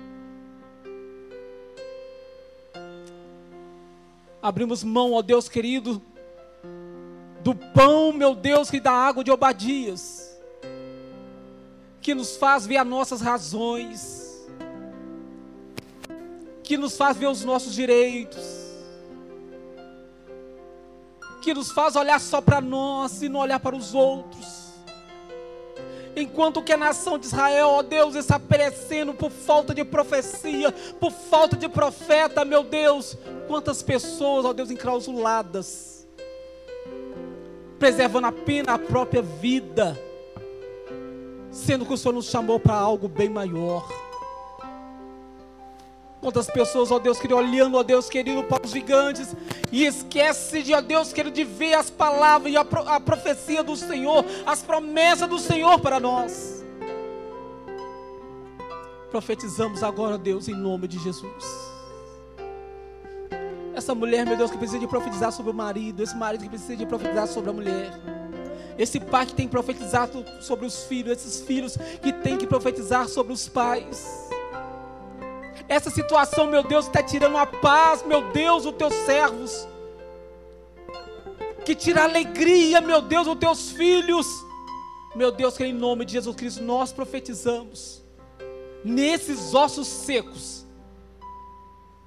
Abrimos mão, ó Deus querido, do pão, meu Deus, e da água de Obadias, que nos faz ver as nossas razões, que nos faz ver os nossos direitos, que nos faz olhar só para nós e não olhar para os outros. Enquanto que a nação de Israel, ó Deus, está perecendo por falta de profecia, por falta de profeta, meu Deus, quantas pessoas, ó Deus, enclausuladas, preservando apenas a própria vida, sendo que o Senhor nos chamou para algo bem maior. Quantas pessoas, ó Deus querido, olhando, ó Deus querido, para os gigantes e esquece de, ó Deus querido, de ver as palavras e a, a profecia do Senhor, as promessas do Senhor para nós. Profetizamos agora, Deus, em nome de Jesus. Essa mulher, meu Deus, que precisa de profetizar sobre o marido, esse marido que precisa de profetizar sobre a mulher. Esse pai que tem que profetizar sobre os filhos, esses filhos que tem que profetizar sobre os pais. Essa situação, meu Deus, está tirando a paz, meu Deus, os teus servos. Que tira a alegria, meu Deus, os teus filhos. Meu Deus, que em nome de Jesus Cristo nós profetizamos. Nesses ossos secos.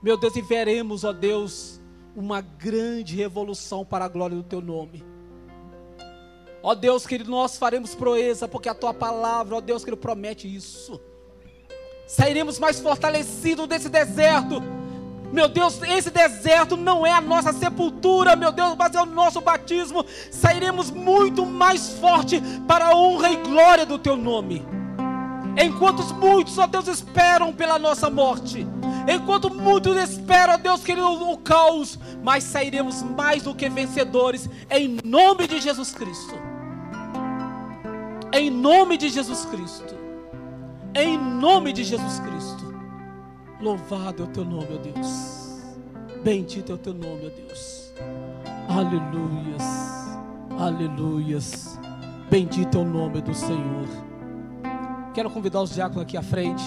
Meu Deus, e veremos, ó Deus, uma grande revolução para a glória do teu nome. Ó Deus, querido, nós faremos proeza, porque a tua palavra, ó Deus, que ele promete isso sairemos mais fortalecidos desse deserto. Meu Deus, esse deserto não é a nossa sepultura, meu Deus, mas é o nosso batismo. Sairemos muito mais forte para a honra e glória do teu nome. Enquanto muitos, ó Deus, esperam pela nossa morte. Enquanto muitos esperam, ó Deus querido, o caos, mas sairemos mais do que vencedores, em nome de Jesus Cristo. Em nome de Jesus Cristo. Em nome de Jesus Cristo. Louvado é o teu nome, ó Deus. Bendito é o teu nome, ó Deus. Aleluias. Aleluias. Bendito é o nome do Senhor. Quero convidar os diáconos aqui à frente.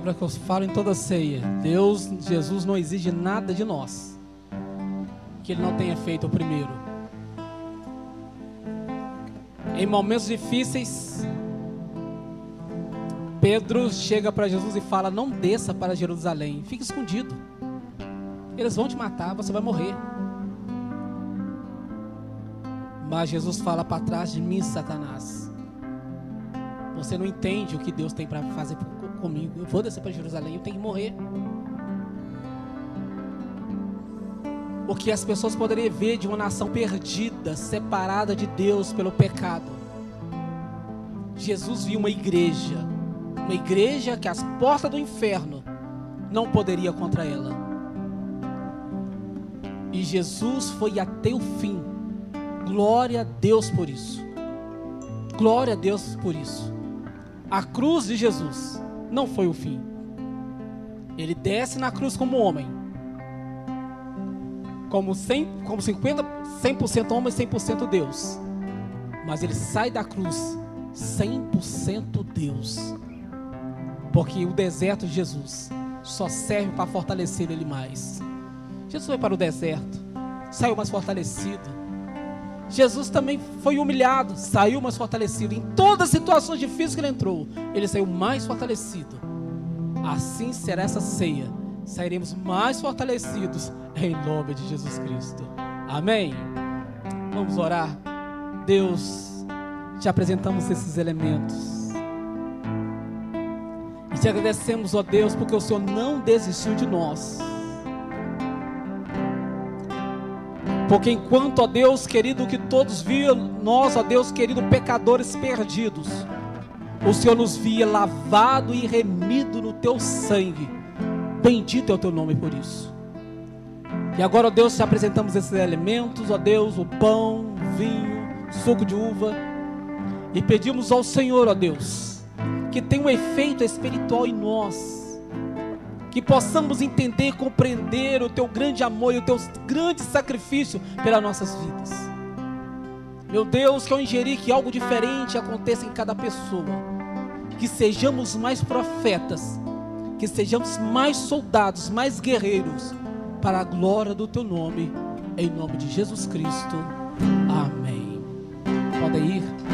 Palavra que eu falo em toda ceia. Deus, Jesus não exige nada de nós que Ele não tenha feito o primeiro. Em momentos difíceis, Pedro chega para Jesus e fala: Não desça para Jerusalém, fique escondido. Eles vão te matar, você vai morrer. Mas Jesus fala para trás de mim, Satanás. Você não entende o que Deus tem para fazer comigo. Eu vou descer para Jerusalém, eu tenho que morrer. O que as pessoas poderiam ver de uma nação perdida, separada de Deus pelo pecado. Jesus viu uma igreja, uma igreja que as portas do inferno não poderia contra ela. E Jesus foi até o fim. Glória a Deus por isso. Glória a Deus por isso. A cruz de Jesus não foi o fim. Ele desce na cruz como homem. Como, 100, como 50, 100% homem e 100% Deus. Mas ele sai da cruz 100% Deus. Porque o deserto de Jesus só serve para fortalecer ele mais. Jesus foi para o deserto, saiu mais fortalecido. Jesus também foi humilhado, saiu mais fortalecido. Em todas as situações difíceis que ele entrou, ele saiu mais fortalecido. Assim será essa ceia. Sairemos mais fortalecidos em nome de Jesus Cristo. Amém. Vamos orar. Deus, te apresentamos esses elementos. E te agradecemos, ó Deus, porque o Senhor não desistiu de nós. Porque enquanto, ó Deus querido, que todos viam nós, ó Deus querido, pecadores perdidos, o Senhor nos via lavado e remido no teu sangue. Bendito é o teu nome por isso. E agora, ó Deus, te apresentamos esses elementos, ó Deus, o pão, o vinho, suco de uva, e pedimos ao Senhor, ó Deus, que tenha um efeito espiritual em nós que possamos entender, compreender o teu grande amor e o teu grande sacrifício pelas nossas vidas. Meu Deus, que ao ingerir que algo diferente aconteça em cada pessoa, que sejamos mais profetas, que sejamos mais soldados, mais guerreiros, para a glória do teu nome, em nome de Jesus Cristo. Amém. Podem ir.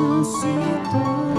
Eu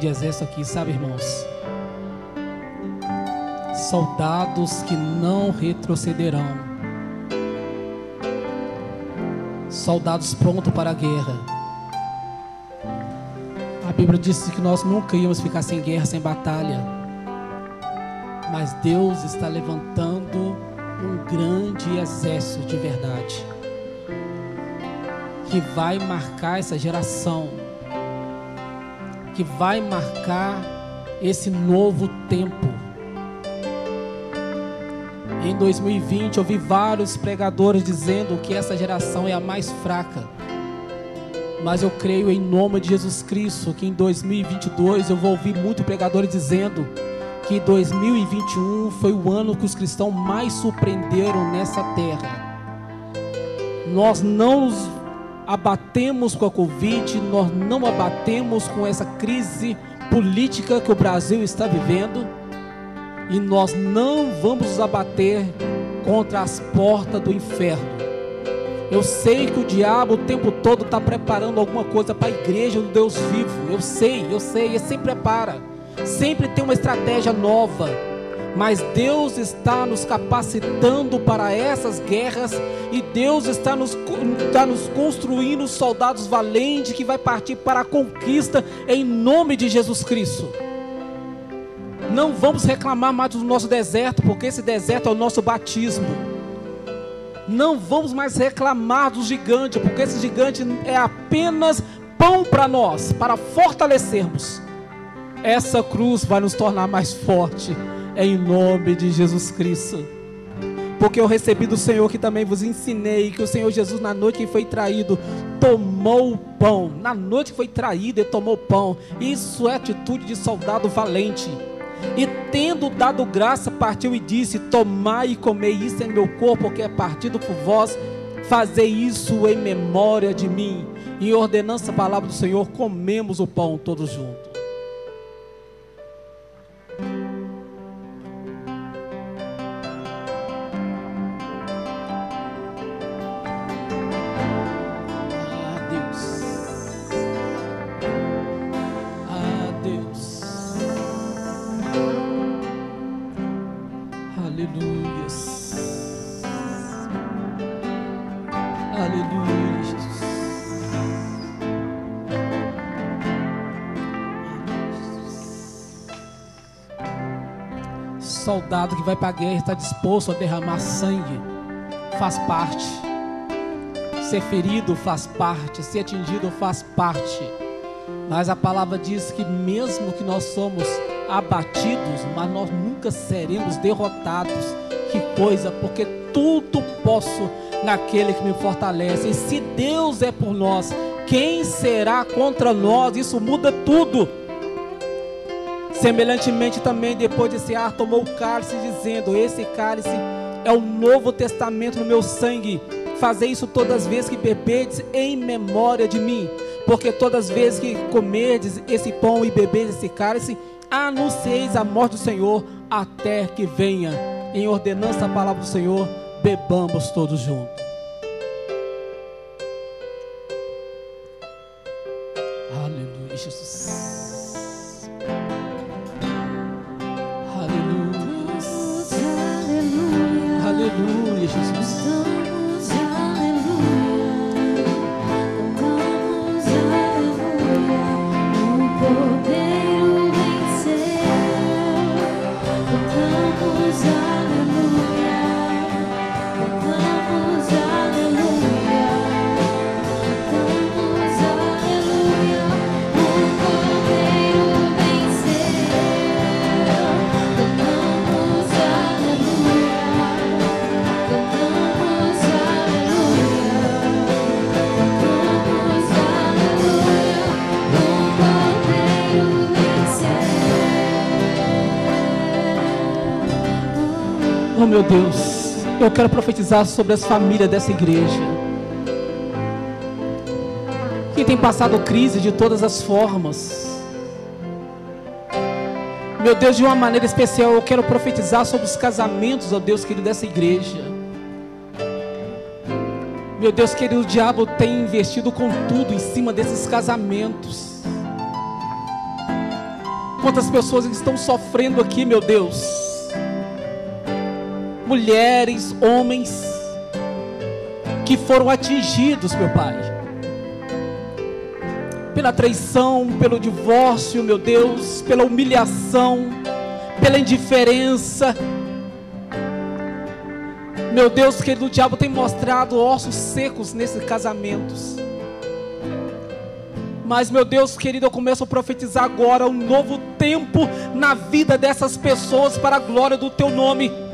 grande exército aqui, sabe, irmãos? Soldados que não retrocederão. Soldados prontos para a guerra. A Bíblia disse que nós nunca íamos ficar sem guerra, sem batalha. Mas Deus está levantando um grande exército de verdade que vai marcar essa geração que vai marcar esse novo tempo. Em 2020, eu vi vários pregadores dizendo que essa geração é a mais fraca. Mas eu creio em nome de Jesus Cristo que em 2022 eu vou ouvir muitos pregadores dizendo que 2021 foi o ano que os cristãos mais surpreenderam nessa terra. Nós não nos abatemos com a Covid, nós não abatemos com essa crise política que o Brasil está vivendo, e nós não vamos nos abater contra as portas do inferno. Eu sei que o diabo o tempo todo está preparando alguma coisa para a igreja do Deus vivo. Eu sei, eu sei, ele sempre prepara. Sempre tem uma estratégia nova mas Deus está nos capacitando para essas guerras e Deus está nos, está nos construindo soldados valentes que vai partir para a conquista em nome de Jesus Cristo. Não vamos reclamar mais do nosso deserto, porque esse deserto é o nosso batismo. Não vamos mais reclamar dos gigantes, porque esse gigante é apenas pão para nós, para fortalecermos. Essa cruz vai nos tornar mais forte em nome de Jesus Cristo. Porque eu recebi do Senhor que também vos ensinei que o Senhor Jesus, na noite que foi traído, tomou o pão. Na noite que foi traído, ele tomou o pão. Isso é atitude de soldado valente. E tendo dado graça, partiu e disse: Tomai e comei, isso é meu corpo, que é partido por vós. Fazei isso em memória de mim. E ordenança a palavra do Senhor, comemos o pão todos juntos. Soldado que vai para a guerra está disposto a derramar sangue, faz parte. Ser ferido faz parte, ser atingido faz parte. Mas a palavra diz que mesmo que nós somos abatidos, mas nós nunca seremos derrotados. Que coisa, porque tudo posso naquele que me fortalece. E se Deus é por nós, quem será contra nós? Isso muda tudo. Semelhantemente também, depois de cear, tomou o cálice, dizendo: Esse cálice é o novo testamento no meu sangue. Fazei isso todas as vezes que bebedes em memória de mim. Porque todas as vezes que comerdes esse pão e bebedes esse cálice, anuncieis a morte do Senhor, até que venha em ordenança a palavra do Senhor, bebamos todos juntos. Eu quero profetizar sobre as famílias dessa igreja. Que tem passado crise de todas as formas. Meu Deus, de uma maneira especial, eu quero profetizar sobre os casamentos, ó Deus querido, dessa igreja. Meu Deus querido, o diabo tem investido com tudo em cima desses casamentos. Quantas pessoas estão sofrendo aqui, meu Deus mulheres, homens que foram atingidos, meu Pai, pela traição, pelo divórcio, meu Deus, pela humilhação, pela indiferença. Meu Deus, querido, o diabo tem mostrado ossos secos nesses casamentos. Mas, meu Deus querido, eu começo a profetizar agora um novo tempo na vida dessas pessoas para a glória do Teu nome.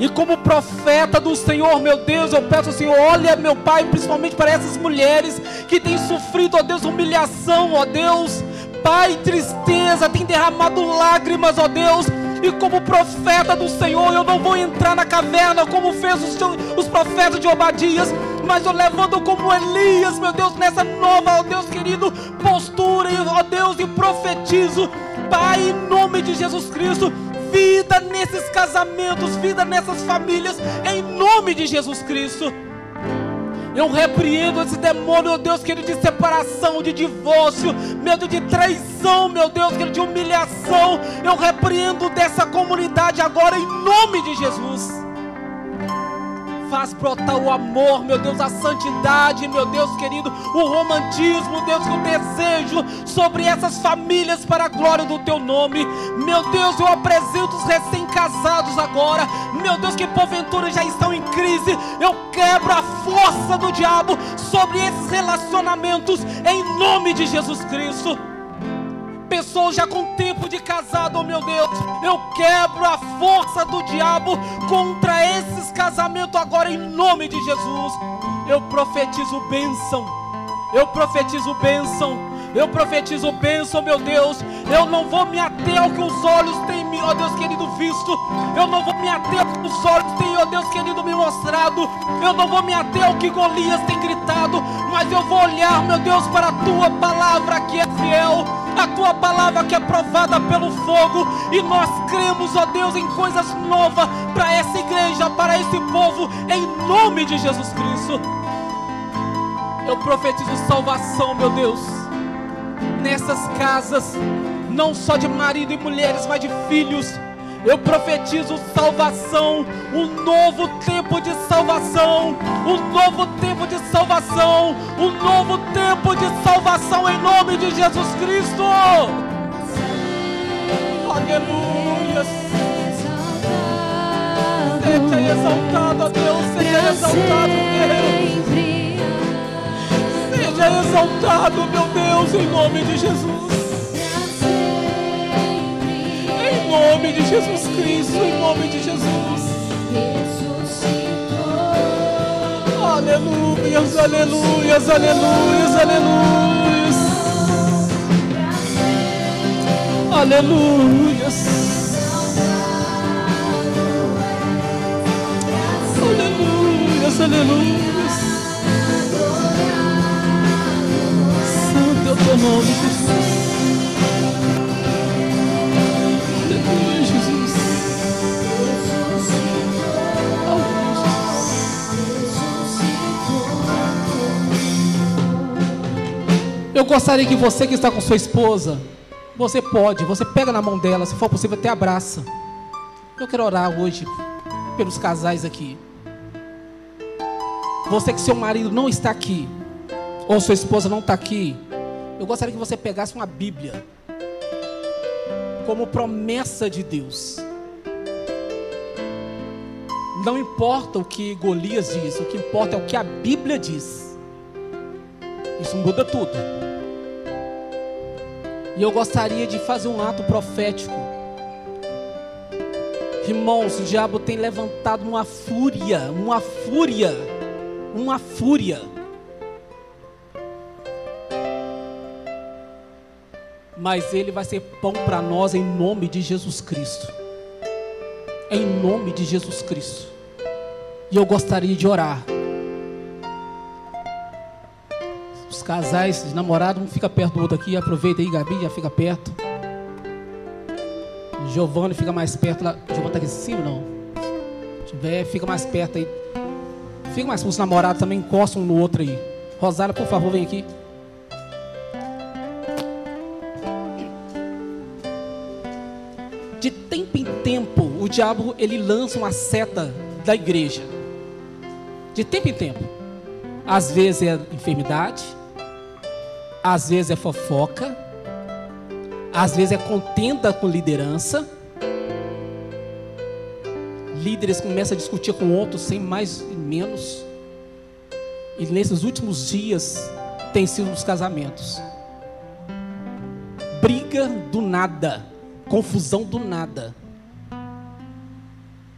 E como profeta do Senhor, meu Deus, eu peço ao Senhor, olha, meu Pai, principalmente para essas mulheres que têm sofrido, ó Deus, humilhação, ó Deus, Pai, tristeza, tem derramado lágrimas, ó Deus. E como profeta do Senhor, eu não vou entrar na caverna como fez os, os profetas de Obadias, mas eu levanto como Elias, meu Deus, nessa nova, ó Deus querido, postura, ó Deus, e profetizo, Pai, em nome de Jesus Cristo vida nesses casamentos, vida nessas famílias, em nome de Jesus Cristo. Eu repreendo esse demônio, meu Deus querido, de separação, de divórcio, medo de traição, meu Deus querido, de humilhação. Eu repreendo dessa comunidade agora em nome de Jesus. Faz brotar o amor, meu Deus, a santidade, meu Deus querido, o romantismo, Deus, que eu desejo sobre essas famílias para a glória do teu nome. Meu Deus, eu apresento os recém-casados agora, meu Deus, que porventura já estão em crise. Eu quebro a força do diabo sobre esses relacionamentos, em nome de Jesus Cristo pessoas já com tempo de casado, oh meu Deus, eu quebro a força do diabo contra esses casamentos agora em nome de Jesus. Eu profetizo bênção, eu profetizo bênção. Eu profetizo bênção, meu Deus. Eu não vou me ater ao que os olhos têm, ó Deus querido, visto. Eu não vou me ater ao que os olhos têm, ó Deus querido, me mostrado. Eu não vou me ater ao que Golias tem gritado. Mas eu vou olhar, meu Deus, para a tua palavra que é fiel. A tua palavra que é provada pelo fogo. E nós cremos, ó Deus, em coisas novas para essa igreja, para esse povo, em nome de Jesus Cristo. Eu profetizo salvação, meu Deus nessas casas, não só de marido e mulheres, mas de filhos. Eu profetizo salvação, um novo tempo de salvação, um novo tempo de salvação, um novo tempo de salvação em nome de Jesus Cristo. Aleluia. Seja exaltado, ó Deus, seja exaltado, Deus. Seja exaltado, meu Deus, em nome de Jesus. Em nome de Jesus Cristo, em nome de Jesus. Aleluias, aleluias, aleluias, aleluias. Aleluias. Aleluias, aleluias. Eu gostaria que você que está com sua esposa, você pode, você pega na mão dela, se for possível, até abraça. Eu quero orar hoje pelos casais aqui. Você que seu marido não está aqui, ou sua esposa não está aqui, eu gostaria que você pegasse uma Bíblia como promessa de Deus. Não importa o que Golias diz, o que importa é o que a Bíblia diz. Isso muda tudo. E eu gostaria de fazer um ato profético. Irmãos, o diabo tem levantado uma fúria, uma fúria, uma fúria. Mas ele vai ser pão para nós em nome de Jesus Cristo. Em nome de Jesus Cristo. E eu gostaria de orar. Os casais, os namorados, um fica perto do outro aqui. Aproveita aí, Gabi, já fica perto. Giovanni fica mais perto lá. Giovanni está aqui em cima, não? Se tiver, fica mais perto aí. Fica mais para os namorados também, encostam um no outro aí. Rosália, por favor, vem aqui. Diabo ele lança uma seta da igreja. De tempo em tempo. Às vezes é enfermidade, às vezes é fofoca, às vezes é contenda com liderança. Líderes começam a discutir com outros sem mais e menos. E nesses últimos dias tem sido os casamentos. Briga do nada, confusão do nada.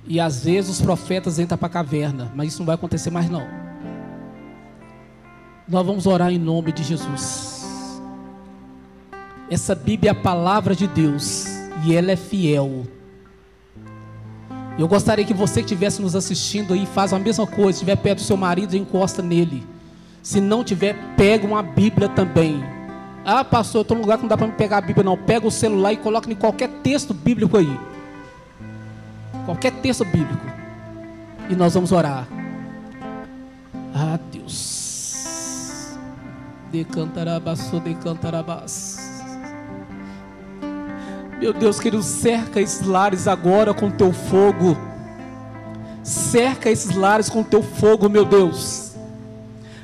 E às vezes os profetas entram para a caverna, mas isso não vai acontecer mais não. Nós vamos orar em nome de Jesus. Essa Bíblia é a palavra de Deus e ela é fiel. Eu gostaria que você que estivesse nos assistindo aí faça a mesma coisa, estiver perto do seu marido, encosta nele. Se não tiver, pega uma Bíblia também. Ah, pastor, eu estou num lugar que não dá para me pegar a Bíblia, não. Pega o celular e coloca em qualquer texto bíblico aí. Qualquer texto bíblico. E nós vamos orar. Ah, Deus. Decantarabaço, decantarabás. Meu Deus, querido, cerca esses lares agora com teu fogo. Cerca esses lares com teu fogo, meu Deus.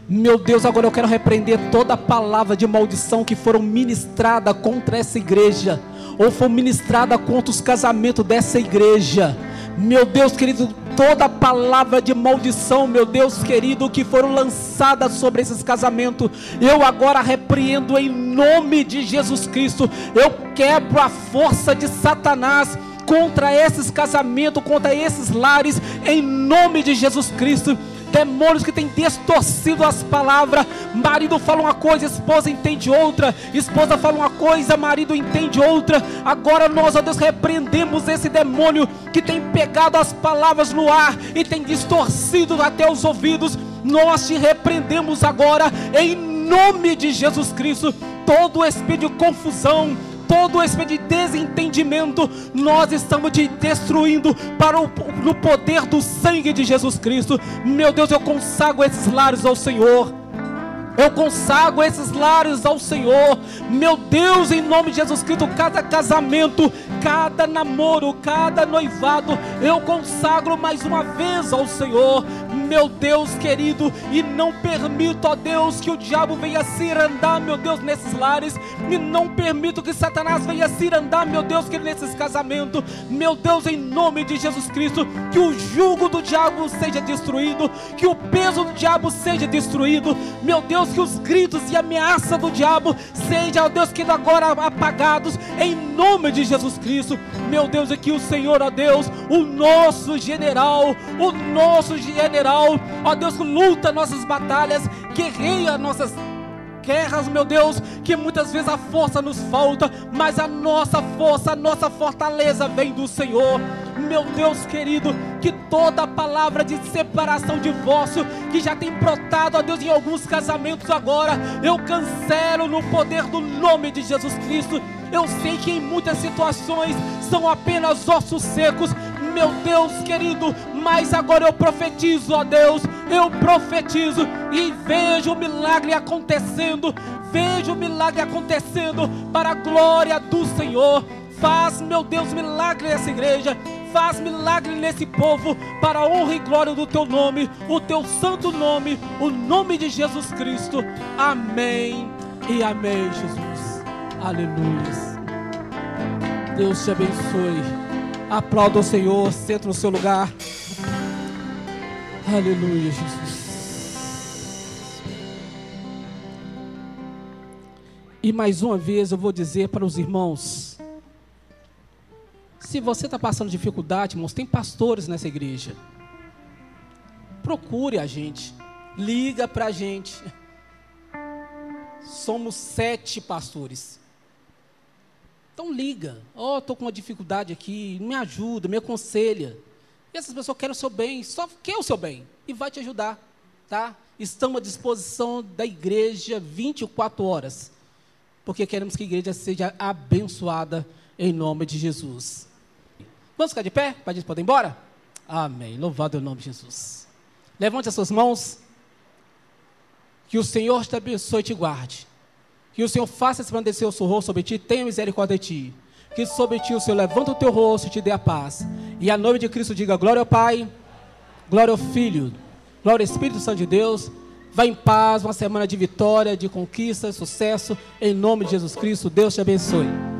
Meu Deus, agora eu quero repreender toda palavra de maldição que foram ministrada contra essa igreja, ou foi ministrada contra os casamentos dessa igreja. Meu Deus querido, toda palavra de maldição, meu Deus querido, que foram lançadas sobre esses casamentos, eu agora repreendo em nome de Jesus Cristo. Eu quebro a força de Satanás contra esses casamentos, contra esses lares, em nome de Jesus Cristo demônios que têm distorcido as palavras. Marido fala uma coisa, esposa entende outra. Esposa fala uma coisa, marido entende outra. Agora nós, ó Deus, repreendemos esse demônio que tem pegado as palavras no ar e tem distorcido até os ouvidos. Nós te repreendemos agora em nome de Jesus Cristo. Todo espírito de confusão, todo de desentendimento, nós estamos te destruindo para o no poder do sangue de Jesus Cristo. Meu Deus, eu consagro esses lares ao Senhor. Eu consagro esses lares ao Senhor. Meu Deus, em nome de Jesus Cristo, cada casamento, cada namoro, cada noivado, eu consagro mais uma vez ao Senhor. Meu Deus querido, e não permito, ó Deus, que o diabo venha se andar, meu Deus, nesses lares, e não permito que Satanás venha se andar, meu Deus, que nesses casamentos, meu Deus, em nome de Jesus Cristo, que o jugo do diabo seja destruído, que o peso do diabo seja destruído, meu Deus, que os gritos e ameaça do diabo sejam, ó Deus, que agora apagados, em nome de Jesus Cristo, meu Deus, e que o Senhor, ó Deus, o nosso general, o nosso general, ó Deus, luta nossas batalhas, guerreia nossas guerras, meu Deus, que muitas vezes a força nos falta, mas a nossa força, a nossa fortaleza vem do Senhor. Meu Deus querido, que toda palavra de separação, divórcio, que já tem brotado, ó Deus, em alguns casamentos agora, eu cancelo no poder do nome de Jesus Cristo. Eu sei que em muitas situações são apenas ossos secos, meu Deus querido, mas agora eu profetizo, ó Deus, eu profetizo e vejo o milagre acontecendo. Vejo o milagre acontecendo para a glória do Senhor. Faz, meu Deus, milagre nessa igreja. Faz milagre nesse povo para a honra e glória do teu nome, o teu santo nome, o nome de Jesus Cristo. Amém e amém, Jesus. Aleluia. Deus te abençoe. Aplauda o Senhor, senta no seu lugar. Aleluia, Jesus. E mais uma vez eu vou dizer para os irmãos: se você está passando dificuldade, irmãos, tem pastores nessa igreja. Procure a gente, liga para a gente. Somos sete pastores. Então liga. Oh, estou com uma dificuldade aqui, me ajuda, me aconselha. E essas pessoas querem o seu bem, só quer o seu bem e vai te ajudar, tá? Estamos à disposição da igreja 24 horas, porque queremos que a igreja seja abençoada em nome de Jesus. Vamos ficar de pé para a gente poder ir embora? Amém. Louvado é o nome de Jesus. Levante as suas mãos. Que o Senhor te abençoe e te guarde. Que o Senhor faça resplandecer o seu rosto sobre ti, tenha misericórdia de ti. Que sobre ti o Senhor levanta o teu rosto e te dê a paz. E a nome de Cristo diga glória ao Pai, glória ao Filho, glória ao Espírito Santo de Deus. Vá em paz, uma semana de vitória, de conquista, sucesso. Em nome de Jesus Cristo, Deus te abençoe.